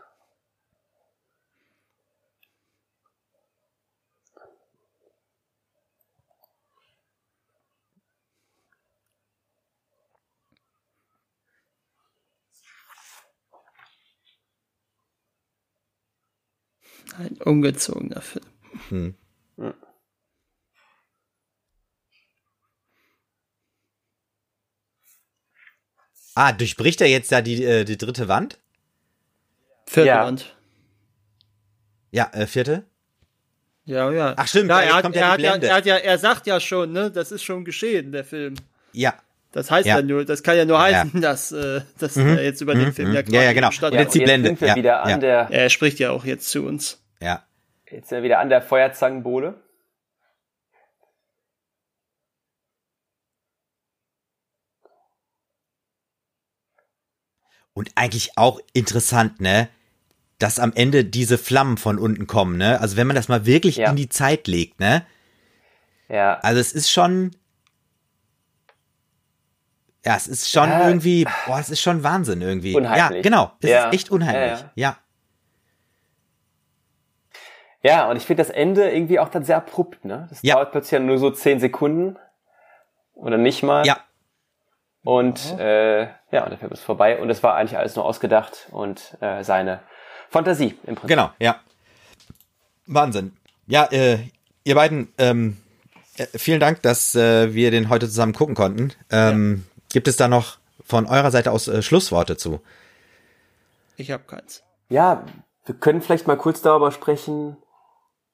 Ein ungezogener Film. Hm. Ah, durchbricht er jetzt da die, äh, die dritte Wand? Vierte ja. Wand. Ja, äh, vierte? Ja, ja. Ach stimmt, ja, er, hat, er, hat ja, er hat ja, er sagt ja schon, ne, das ist schon geschehen, der Film. Ja. Das heißt ja, ja nur, das kann ja nur heißen, ja. dass, äh, dass mhm. er jetzt über den mhm. Film ja quasi Ja, ja, genau. Und jetzt die Blende. Sind wir ja. wieder an der er spricht ja auch jetzt zu uns. Ja. Jetzt sind wir wieder an der Feuerzangenbowle. Und eigentlich auch interessant, ne? Dass am Ende diese Flammen von unten kommen, ne? Also wenn man das mal wirklich ja. in die Zeit legt, ne? Ja. Also es ist schon. Ja, es ist schon ja. irgendwie, boah, es ist schon Wahnsinn irgendwie. Unheimlich. Ja, genau. Es ja. ist echt unheimlich. ja. Ja, und ich finde das Ende irgendwie auch dann sehr abrupt, ne? Das ja. dauert plötzlich nur so zehn Sekunden oder nicht mal. Ja. Und äh, ja, und der Film ist vorbei und es war eigentlich alles nur ausgedacht und äh, seine Fantasie im Prinzip. Genau, ja. Wahnsinn. Ja, äh, ihr beiden, ähm, äh, vielen Dank, dass äh, wir den heute zusammen gucken konnten. Ähm, ja. Gibt es da noch von eurer Seite aus äh, Schlussworte zu? Ich habe keins. Ja, wir können vielleicht mal kurz darüber sprechen,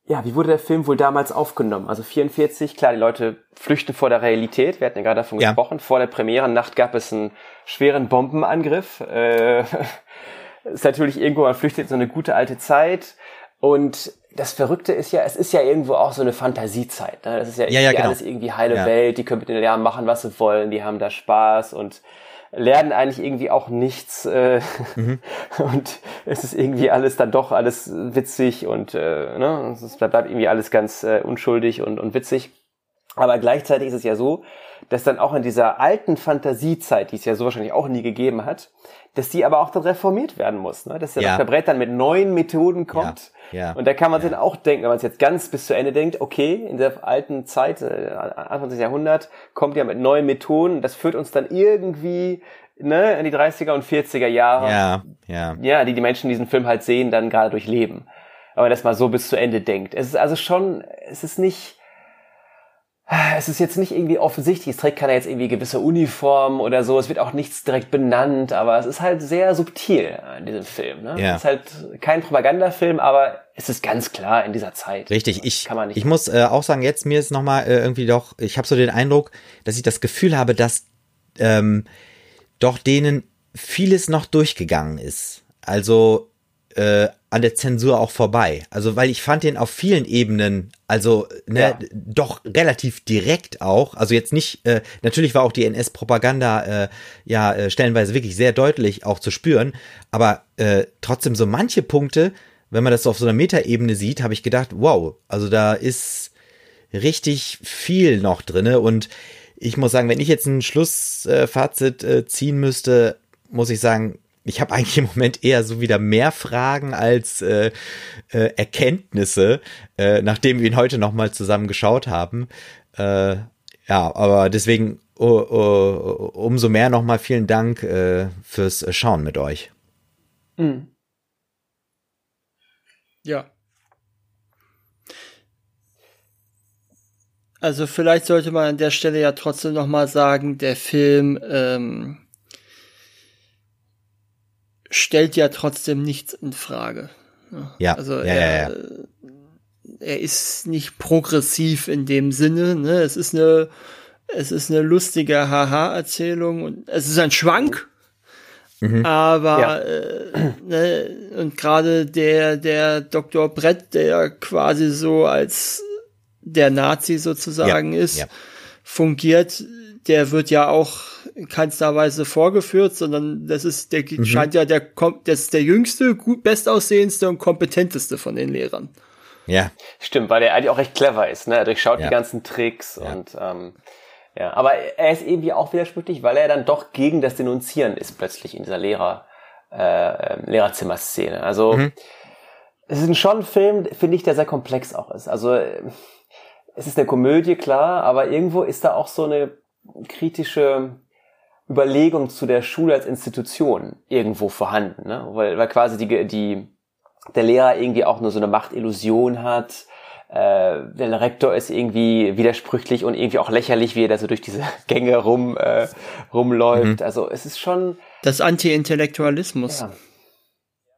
ja, wie wurde der Film wohl damals aufgenommen? Also 44, klar, die Leute flüchten vor der Realität. Wir hatten ja gerade davon ja. gesprochen. Vor der Premierennacht gab es einen schweren Bombenangriff. Äh, ist natürlich irgendwo, man flüchtet in so eine gute alte Zeit. Und das Verrückte ist ja, es ist ja irgendwo auch so eine Fantasiezeit. Ne? Das ist ja, ja, ja genau. alles irgendwie heile. Welt, die können mit den Lernen machen, was sie wollen, die haben da Spaß und lernen eigentlich irgendwie auch nichts äh, mhm. und es ist irgendwie alles dann doch alles witzig und äh, ne, es bleibt irgendwie alles ganz äh, unschuldig und, und witzig. Aber gleichzeitig ist es ja so, dass dann auch in dieser alten Fantasiezeit, die es ja so wahrscheinlich auch nie gegeben hat, dass die aber auch dann reformiert werden muss, ne? dass der ja. Dr. Brett dann mit neuen Methoden kommt. Ja. ja. Und da kann man ja. dann auch denken, wenn man es jetzt ganz bis zu Ende denkt, okay, in der alten Zeit, äh, Anfang des Jahrhunderts, kommt ja mit neuen Methoden, das führt uns dann irgendwie ne, in die 30er und 40er Jahre. Ja, ja. Ja, die die Menschen diesen Film halt sehen, dann gerade durchleben. Aber das mal so bis zu Ende denkt. Es ist also schon, es ist nicht, es ist jetzt nicht irgendwie offensichtlich, es trägt keiner jetzt irgendwie gewisse Uniform oder so, es wird auch nichts direkt benannt, aber es ist halt sehr subtil in diesem Film. Ne? Ja. Es ist halt kein Propagandafilm, aber es ist ganz klar in dieser Zeit. Richtig, ich, ich muss äh, auch sagen, jetzt mir ist nochmal äh, irgendwie doch, ich habe so den Eindruck, dass ich das Gefühl habe, dass ähm, doch denen vieles noch durchgegangen ist. Also äh, an der Zensur auch vorbei. Also weil ich fand den auf vielen Ebenen, also ne, ja. doch relativ direkt auch. Also jetzt nicht, äh, natürlich war auch die NS-Propaganda äh, ja äh, stellenweise wirklich sehr deutlich auch zu spüren, aber äh, trotzdem so manche Punkte, wenn man das so auf so einer Metaebene sieht, habe ich gedacht, wow, also da ist richtig viel noch drinne und ich muss sagen, wenn ich jetzt ein Schlussfazit äh, ziehen müsste, muss ich sagen, ich habe eigentlich im Moment eher so wieder mehr Fragen als äh, äh, Erkenntnisse, äh, nachdem wir ihn heute nochmal zusammen geschaut haben. Äh, ja, aber deswegen uh, uh, umso mehr nochmal vielen Dank äh, fürs Schauen mit euch. Mhm. Ja. Also vielleicht sollte man an der Stelle ja trotzdem nochmal sagen, der Film ähm, stellt ja trotzdem nichts in Frage. Ja. Also ja, er, ja, ja. er ist nicht progressiv in dem Sinne. Ne? Es ist eine, es ist eine lustige Haha-Erzählung und es ist ein Schwank. Mhm. Aber ja. äh, ne, und gerade der der Dr. Brett, der quasi so als der Nazi sozusagen ist, fungiert, der wird ja auch in keinster Weise vorgeführt, sondern das ist, der mhm. scheint ja der, das ist der jüngste, gut, bestaussehendste und kompetenteste von den Lehrern. Ja. Stimmt, weil er eigentlich auch recht clever ist, ne? Er durchschaut ja. die ganzen Tricks ja. und, ähm, ja, aber er ist irgendwie auch widersprüchlich, weil er dann doch gegen das Denunzieren ist plötzlich in dieser Lehrer, äh, ähm, Lehrerzimmerszene. Also, mhm. es ist schon ein Film, finde ich, der sehr komplex auch ist. Also, es ist eine Komödie, klar, aber irgendwo ist da auch so eine kritische Überlegung zu der Schule als Institution irgendwo vorhanden, ne? weil, weil quasi die, die, der Lehrer irgendwie auch nur so eine Machtillusion hat, äh, der Rektor ist irgendwie widersprüchlich und irgendwie auch lächerlich, wie er da so durch diese Gänge rum äh, rumläuft. Mhm. Also es ist schon das Anti-Intellektualismus. Ja.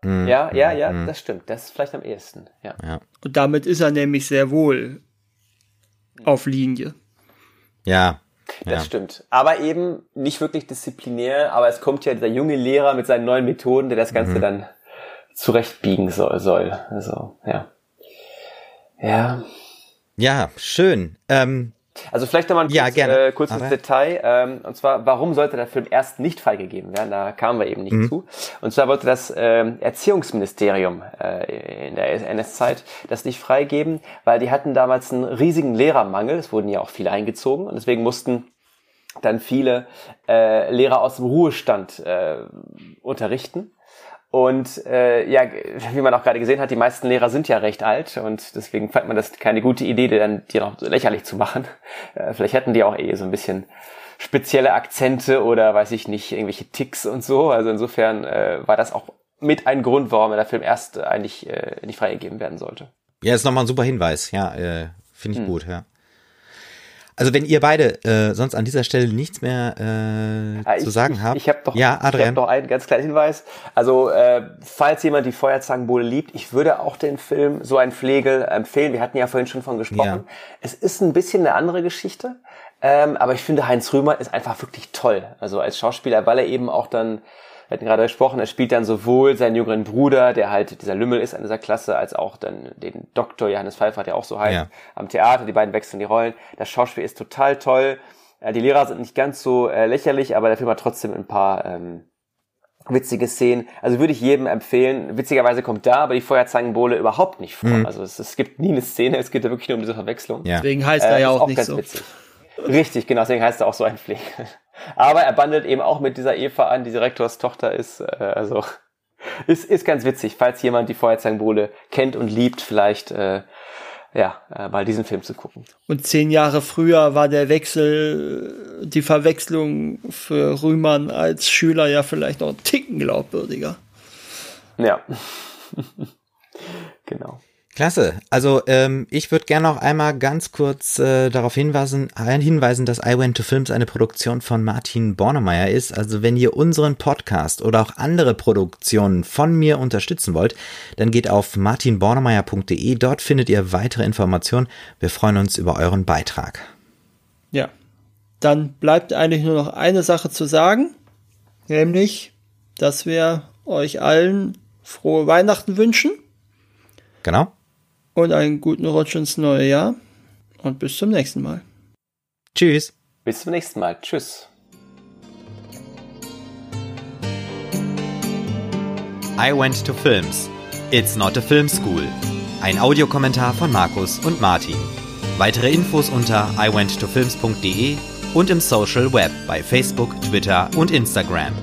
Mhm. ja, ja, ja, mhm. das stimmt. Das ist vielleicht am ehesten. Ja. ja. Und damit ist er nämlich sehr wohl auf Linie. Ja, das ja. stimmt. Aber eben nicht wirklich disziplinär, aber es kommt ja dieser junge Lehrer mit seinen neuen Methoden, der das Ganze mhm. dann zurechtbiegen soll, soll. Also, ja. Ja. Ja, schön. Ähm, also vielleicht nochmal ein ja, kurz. Äh, kurzes Detail. Ähm, und zwar, warum sollte der Film erst nicht freigegeben werden? Da kamen wir eben nicht mhm. zu. Und zwar wollte das ähm, Erziehungsministerium äh, in der NS-Zeit das nicht freigeben, weil die hatten damals einen riesigen Lehrermangel. Es wurden ja auch viele eingezogen und deswegen mussten dann viele äh, Lehrer aus dem Ruhestand äh, unterrichten. Und äh, ja, wie man auch gerade gesehen hat, die meisten Lehrer sind ja recht alt und deswegen fand man das keine gute Idee, die dann die noch so lächerlich zu machen. Äh, vielleicht hätten die auch eh so ein bisschen spezielle Akzente oder weiß ich nicht, irgendwelche Ticks und so. Also insofern äh, war das auch mit ein Grund, warum der Film erst eigentlich äh, nicht freigegeben werden sollte. Ja, ist nochmal ein super Hinweis. Ja, äh, finde ich hm. gut, ja. Also wenn ihr beide äh, sonst an dieser Stelle nichts mehr äh, ah, ich, zu sagen ich, habt. Ich habe doch, ja, Adrian. Ich hab noch einen ganz kleinen Hinweis. Also äh, falls jemand die Feuerzangenbowle liebt, ich würde auch den Film so ein Pflegel empfehlen. Wir hatten ja vorhin schon von gesprochen. Ja. Es ist ein bisschen eine andere Geschichte, ähm, aber ich finde Heinz Römer ist einfach wirklich toll. Also als Schauspieler, weil er eben auch dann wir hatten gerade gesprochen, er spielt dann sowohl seinen jüngeren Bruder, der halt dieser Lümmel ist an dieser Klasse, als auch dann den Doktor Johannes Pfeiffer, der auch so heißt, ja. am Theater. Die beiden wechseln die Rollen. Das Schauspiel ist total toll. Äh, die Lehrer sind nicht ganz so äh, lächerlich, aber der Film hat trotzdem ein paar ähm, witzige Szenen. Also würde ich jedem empfehlen. Witzigerweise kommt da aber die Feuerzangenbowle überhaupt nicht vor. Mhm. Also es, es, gibt nie eine Szene, es geht da wirklich nur um diese Verwechslung. Ja. Deswegen heißt er äh, ja auch, auch nicht so. Witzig. Richtig, genau, deswegen heißt er auch so ein Pfleg. Aber er bandelt eben auch mit dieser Eva an, die Direktorstochter ist. Äh, also ist, ist ganz witzig, falls jemand die Feuerzangenbowle kennt und liebt, vielleicht äh, ja, äh, mal diesen Film zu gucken. Und zehn Jahre früher war der Wechsel, die Verwechslung für Rühmann als Schüler ja vielleicht noch ein Ticken glaubwürdiger. Ja. genau. Klasse. Also ähm, ich würde gerne noch einmal ganz kurz äh, darauf hinweisen, hinweisen, dass I Went to Films eine Produktion von Martin Bornemeyer ist. Also wenn ihr unseren Podcast oder auch andere Produktionen von mir unterstützen wollt, dann geht auf martinbornemeyer.de. Dort findet ihr weitere Informationen. Wir freuen uns über euren Beitrag. Ja. Dann bleibt eigentlich nur noch eine Sache zu sagen, nämlich, dass wir euch allen frohe Weihnachten wünschen. Genau und einen guten Rutsch ins neue Jahr und bis zum nächsten Mal. Tschüss. Bis zum nächsten Mal. Tschüss. I went to films. It's not a film school. Ein Audiokommentar von Markus und Martin. Weitere Infos unter iwenttofilms.de und im Social Web bei Facebook, Twitter und Instagram.